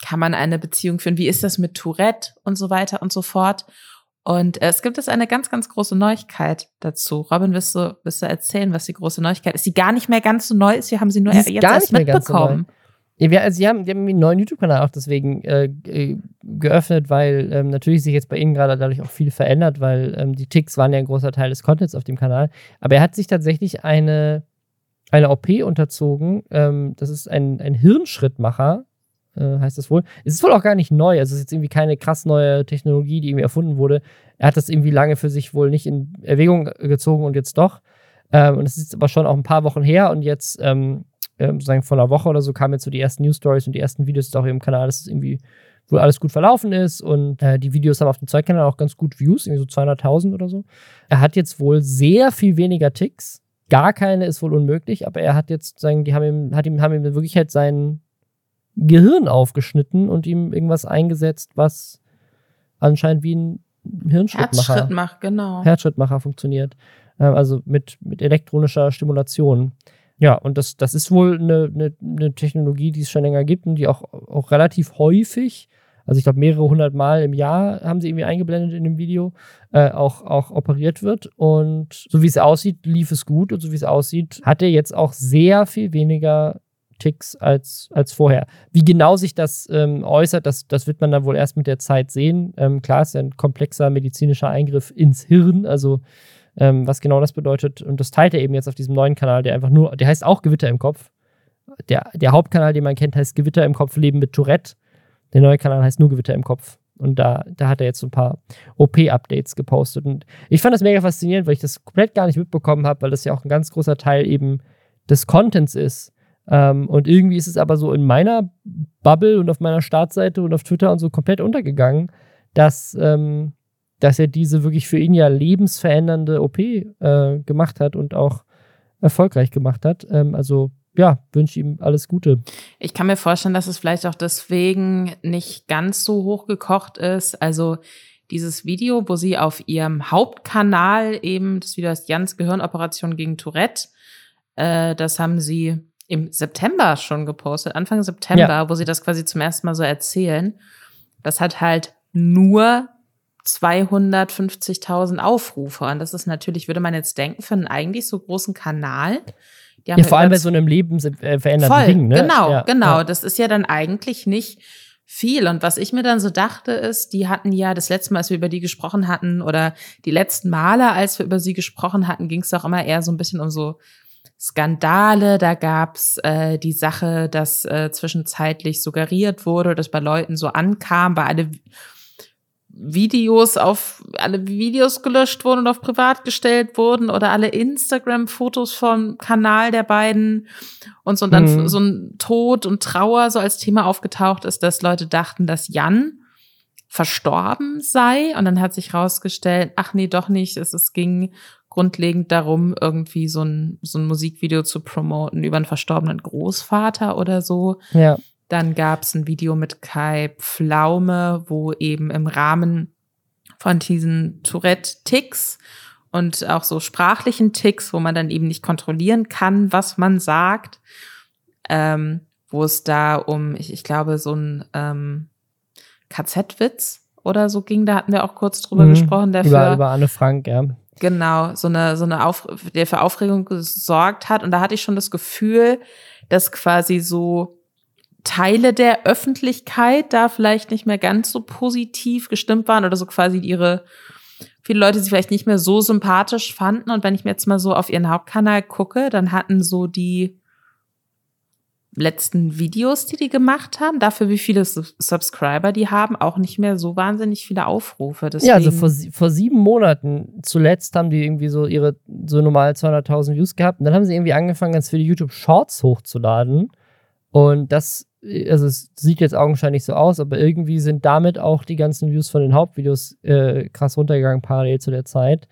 kann man eine Beziehung führen? Wie ist das mit Tourette und so weiter und so fort? Und es gibt jetzt eine ganz, ganz große Neuigkeit dazu. Robin, wirst du, wirst du erzählen, was die große Neuigkeit ist? Die gar nicht mehr ganz so neu ist. Wir haben sie nur jetzt erst mitbekommen. So ja, also sie haben, die haben einen neuen YouTube-Kanal auch deswegen äh, äh, geöffnet, weil ähm, natürlich sich jetzt bei Ihnen gerade dadurch auch viel verändert, weil ähm, die Ticks waren ja ein großer Teil des Contents auf dem Kanal. Aber er hat sich tatsächlich eine, eine OP unterzogen. Ähm, das ist ein, ein Hirnschrittmacher, äh, heißt das wohl. Es ist wohl auch gar nicht neu. Also es ist jetzt irgendwie keine krass neue Technologie, die irgendwie erfunden wurde. Er hat das irgendwie lange für sich wohl nicht in Erwägung gezogen und jetzt doch. Ähm, und es ist aber schon auch ein paar Wochen her und jetzt ähm, ähm, sagen vor einer Woche oder so kamen jetzt so die ersten News Stories und die ersten Videos auch im Kanal, dass es irgendwie wohl alles gut verlaufen ist und äh, die Videos haben auf dem Zweitkanal auch ganz gut Views, irgendwie so 200.000 oder so. Er hat jetzt wohl sehr viel weniger Ticks. Gar keine ist wohl unmöglich, aber er hat jetzt sagen, die haben ihm, hat ihm, haben ihm wirklich halt sein Gehirn aufgeschnitten und ihm irgendwas eingesetzt, was anscheinend wie ein Hirnschrittmacher, Herzschrittmacher, genau. Herzschrittmacher funktioniert. Äh, also mit, mit elektronischer Stimulation. Ja, und das, das ist wohl eine, eine, eine Technologie, die es schon länger gibt und die auch, auch relativ häufig, also ich glaube mehrere hundert Mal im Jahr haben sie irgendwie eingeblendet in dem Video, äh, auch, auch operiert wird. Und so wie es aussieht, lief es gut und so wie es aussieht, hat er jetzt auch sehr viel weniger Ticks als, als vorher. Wie genau sich das ähm, äußert, das, das wird man dann wohl erst mit der Zeit sehen. Ähm, klar, ist ja ein komplexer medizinischer Eingriff ins Hirn, also ähm, was genau das bedeutet. Und das teilt er eben jetzt auf diesem neuen Kanal, der einfach nur, der heißt auch Gewitter im Kopf. Der, der Hauptkanal, den man kennt, heißt Gewitter im Kopf Leben mit Tourette. Der neue Kanal heißt nur Gewitter im Kopf. Und da, da hat er jetzt so ein paar OP-Updates gepostet. Und ich fand das mega faszinierend, weil ich das komplett gar nicht mitbekommen habe, weil das ja auch ein ganz großer Teil eben des Contents ist. Ähm, und irgendwie ist es aber so in meiner Bubble und auf meiner Startseite und auf Twitter und so komplett untergegangen, dass, ähm, dass er diese wirklich für ihn ja lebensverändernde OP äh, gemacht hat und auch erfolgreich gemacht hat. Ähm, also ja, wünsche ihm alles Gute. Ich kann mir vorstellen, dass es vielleicht auch deswegen nicht ganz so hochgekocht ist. Also dieses Video, wo sie auf ihrem Hauptkanal eben, das Video heißt Jans Gehirnoperation gegen Tourette, äh, das haben sie im September schon gepostet, Anfang September, ja. wo sie das quasi zum ersten Mal so erzählen. Das hat halt nur 250.000 Aufrufe. Und das ist natürlich, würde man jetzt denken, für einen eigentlich so großen Kanal. ja, vor allem bei so einem lebensverändernden voll, Ding. Ne? Genau, ja, genau. Ja. Das ist ja dann eigentlich nicht viel. Und was ich mir dann so dachte, ist, die hatten ja das letzte Mal, als wir über die gesprochen hatten, oder die letzten Male, als wir über sie gesprochen hatten, ging es auch immer eher so ein bisschen um so Skandale. Da gab's äh, die Sache, dass äh, zwischenzeitlich suggeriert wurde, dass bei Leuten so ankam, bei alle Videos auf alle Videos gelöscht wurden und auf privat gestellt wurden oder alle Instagram-Fotos vom Kanal der beiden und so und dann mhm. so ein Tod und Trauer so als Thema aufgetaucht ist, dass Leute dachten, dass Jan verstorben sei und dann hat sich rausgestellt, ach nee, doch nicht, es, es ging grundlegend darum, irgendwie so ein, so ein Musikvideo zu promoten über einen verstorbenen Großvater oder so. Ja. Dann gab es ein Video mit Kai Pflaume, wo eben im Rahmen von diesen Tourette-Ticks und auch so sprachlichen Ticks, wo man dann eben nicht kontrollieren kann, was man sagt, ähm, wo es da um, ich, ich glaube, so ein ähm, KZ-Witz oder so ging, da hatten wir auch kurz drüber mhm, gesprochen. Der über, für, über Anne Frank, ja. Genau, so eine, so eine Auf, der für Aufregung gesorgt hat. Und da hatte ich schon das Gefühl, dass quasi so Teile der Öffentlichkeit da vielleicht nicht mehr ganz so positiv gestimmt waren oder so quasi ihre viele Leute sie vielleicht nicht mehr so sympathisch fanden. Und wenn ich mir jetzt mal so auf ihren Hauptkanal gucke, dann hatten so die letzten Videos, die die gemacht haben, dafür wie viele Subscriber die haben, auch nicht mehr so wahnsinnig viele Aufrufe. Deswegen ja, also vor, vor sieben Monaten zuletzt haben die irgendwie so ihre so normal 200.000 Views gehabt und dann haben sie irgendwie angefangen, ganz viele YouTube Shorts hochzuladen und das also es sieht jetzt augenscheinlich so aus, aber irgendwie sind damit auch die ganzen Views von den Hauptvideos äh, krass runtergegangen, parallel zu der Zeit.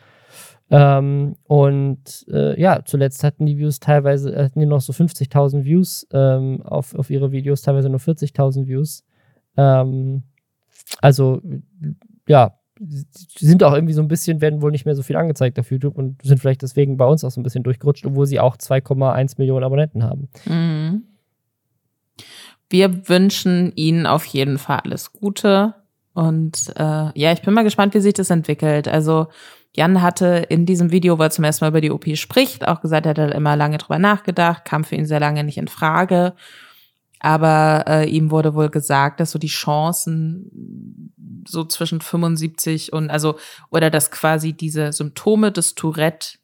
Ähm, und äh, ja, zuletzt hatten die Views teilweise, hatten die noch so 50.000 Views ähm, auf, auf ihre Videos, teilweise nur 40.000 Views. Ähm, also ja, sind auch irgendwie so ein bisschen, werden wohl nicht mehr so viel angezeigt auf YouTube und sind vielleicht deswegen bei uns auch so ein bisschen durchgerutscht, obwohl sie auch 2,1 Millionen Abonnenten haben. Mhm. Wir wünschen Ihnen auf jeden Fall alles Gute. Und äh, ja, ich bin mal gespannt, wie sich das entwickelt. Also Jan hatte in diesem Video, wo er zum ersten Mal über die OP spricht, auch gesagt, er hat immer lange drüber nachgedacht, kam für ihn sehr lange nicht in Frage. Aber äh, ihm wurde wohl gesagt, dass so die Chancen so zwischen 75 und also oder dass quasi diese Symptome des Tourette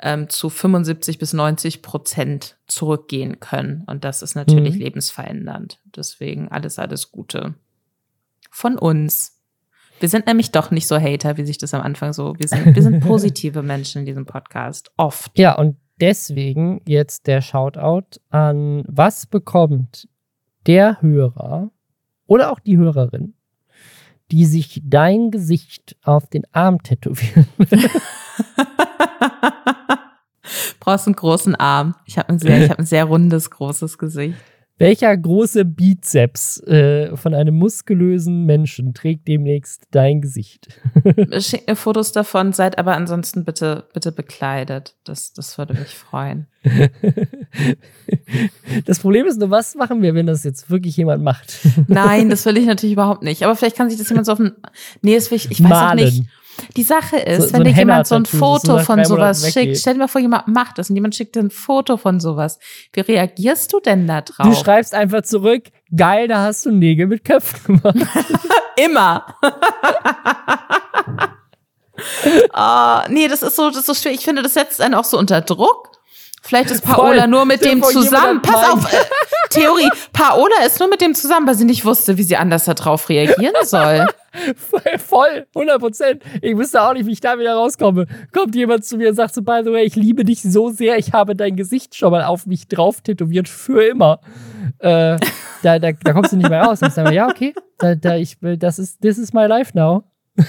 ähm, zu 75 bis 90 Prozent zurückgehen können. Und das ist natürlich mhm. lebensverändernd. Deswegen alles, alles Gute. Von uns. Wir sind nämlich doch nicht so Hater, wie sich das am Anfang so. Wir sind, wir sind positive Menschen in diesem Podcast. Oft. Ja, und deswegen jetzt der Shoutout an was bekommt der Hörer oder auch die Hörerin, die sich dein Gesicht auf den Arm tätowieren. Brauchst einen großen Arm. Ich habe ein, sehr, hab ein sehr rundes, großes Gesicht. Welcher große Bizeps äh, von einem muskulösen Menschen trägt demnächst dein Gesicht? Schick mir Fotos davon, seid aber ansonsten bitte, bitte bekleidet. Das, das würde mich freuen. Das Problem ist nur, was machen wir, wenn das jetzt wirklich jemand macht? Nein, das will ich natürlich überhaupt nicht. Aber vielleicht kann sich das jemand so auf ein. Nee, das will ich, ich weiß auch nicht. Die Sache ist, so, wenn so dir jemand so ein Foto von sowas schickt, stell dir mal vor, jemand macht das und jemand schickt dir ein Foto von sowas. Wie reagierst du denn da drauf? Du schreibst einfach zurück, geil, da hast du Nägel mit Köpfen gemacht. Immer. oh, nee, das ist so, das ist so schwer. Ich finde, das setzt einen auch so unter Druck. Vielleicht ist Paola Voll. nur mit dem zusammen. Pass auf, äh, Theorie. Paola ist nur mit dem zusammen, weil sie nicht wusste, wie sie anders darauf reagieren soll. Voll, 100 Prozent. Ich wüsste auch nicht, wie ich da wieder rauskomme. Kommt jemand zu mir und sagt so, by the way, ich liebe dich so sehr, ich habe dein Gesicht schon mal auf mich drauf tätowiert, für immer. Äh, da, da, da kommst du nicht mehr raus. Und ich sage, ja, okay, da, da, ich, das ist, this is my life now.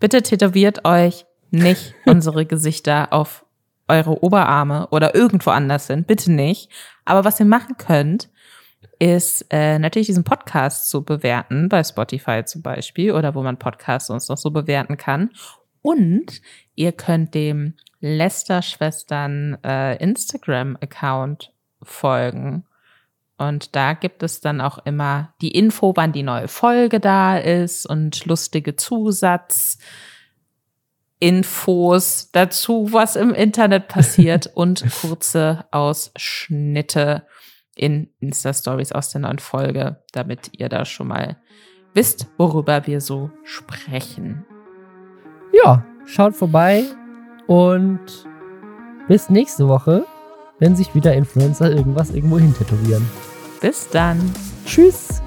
Bitte tätowiert euch nicht unsere Gesichter auf eure Oberarme oder irgendwo anders sind. Bitte nicht. Aber was ihr machen könnt, ist äh, natürlich diesen Podcast zu bewerten, bei Spotify zum Beispiel oder wo man Podcasts sonst noch so bewerten kann. Und ihr könnt dem Lester-Schwestern äh, Instagram-Account folgen. Und da gibt es dann auch immer die Info, wann die neue Folge da ist und lustige Zusatz. Infos dazu, was im Internet passiert und kurze Ausschnitte in Insta-Stories aus der neuen Folge, damit ihr da schon mal wisst, worüber wir so sprechen. Ja, schaut vorbei und bis nächste Woche, wenn sich wieder Influencer irgendwas irgendwo hin tätowieren. Bis dann. Tschüss.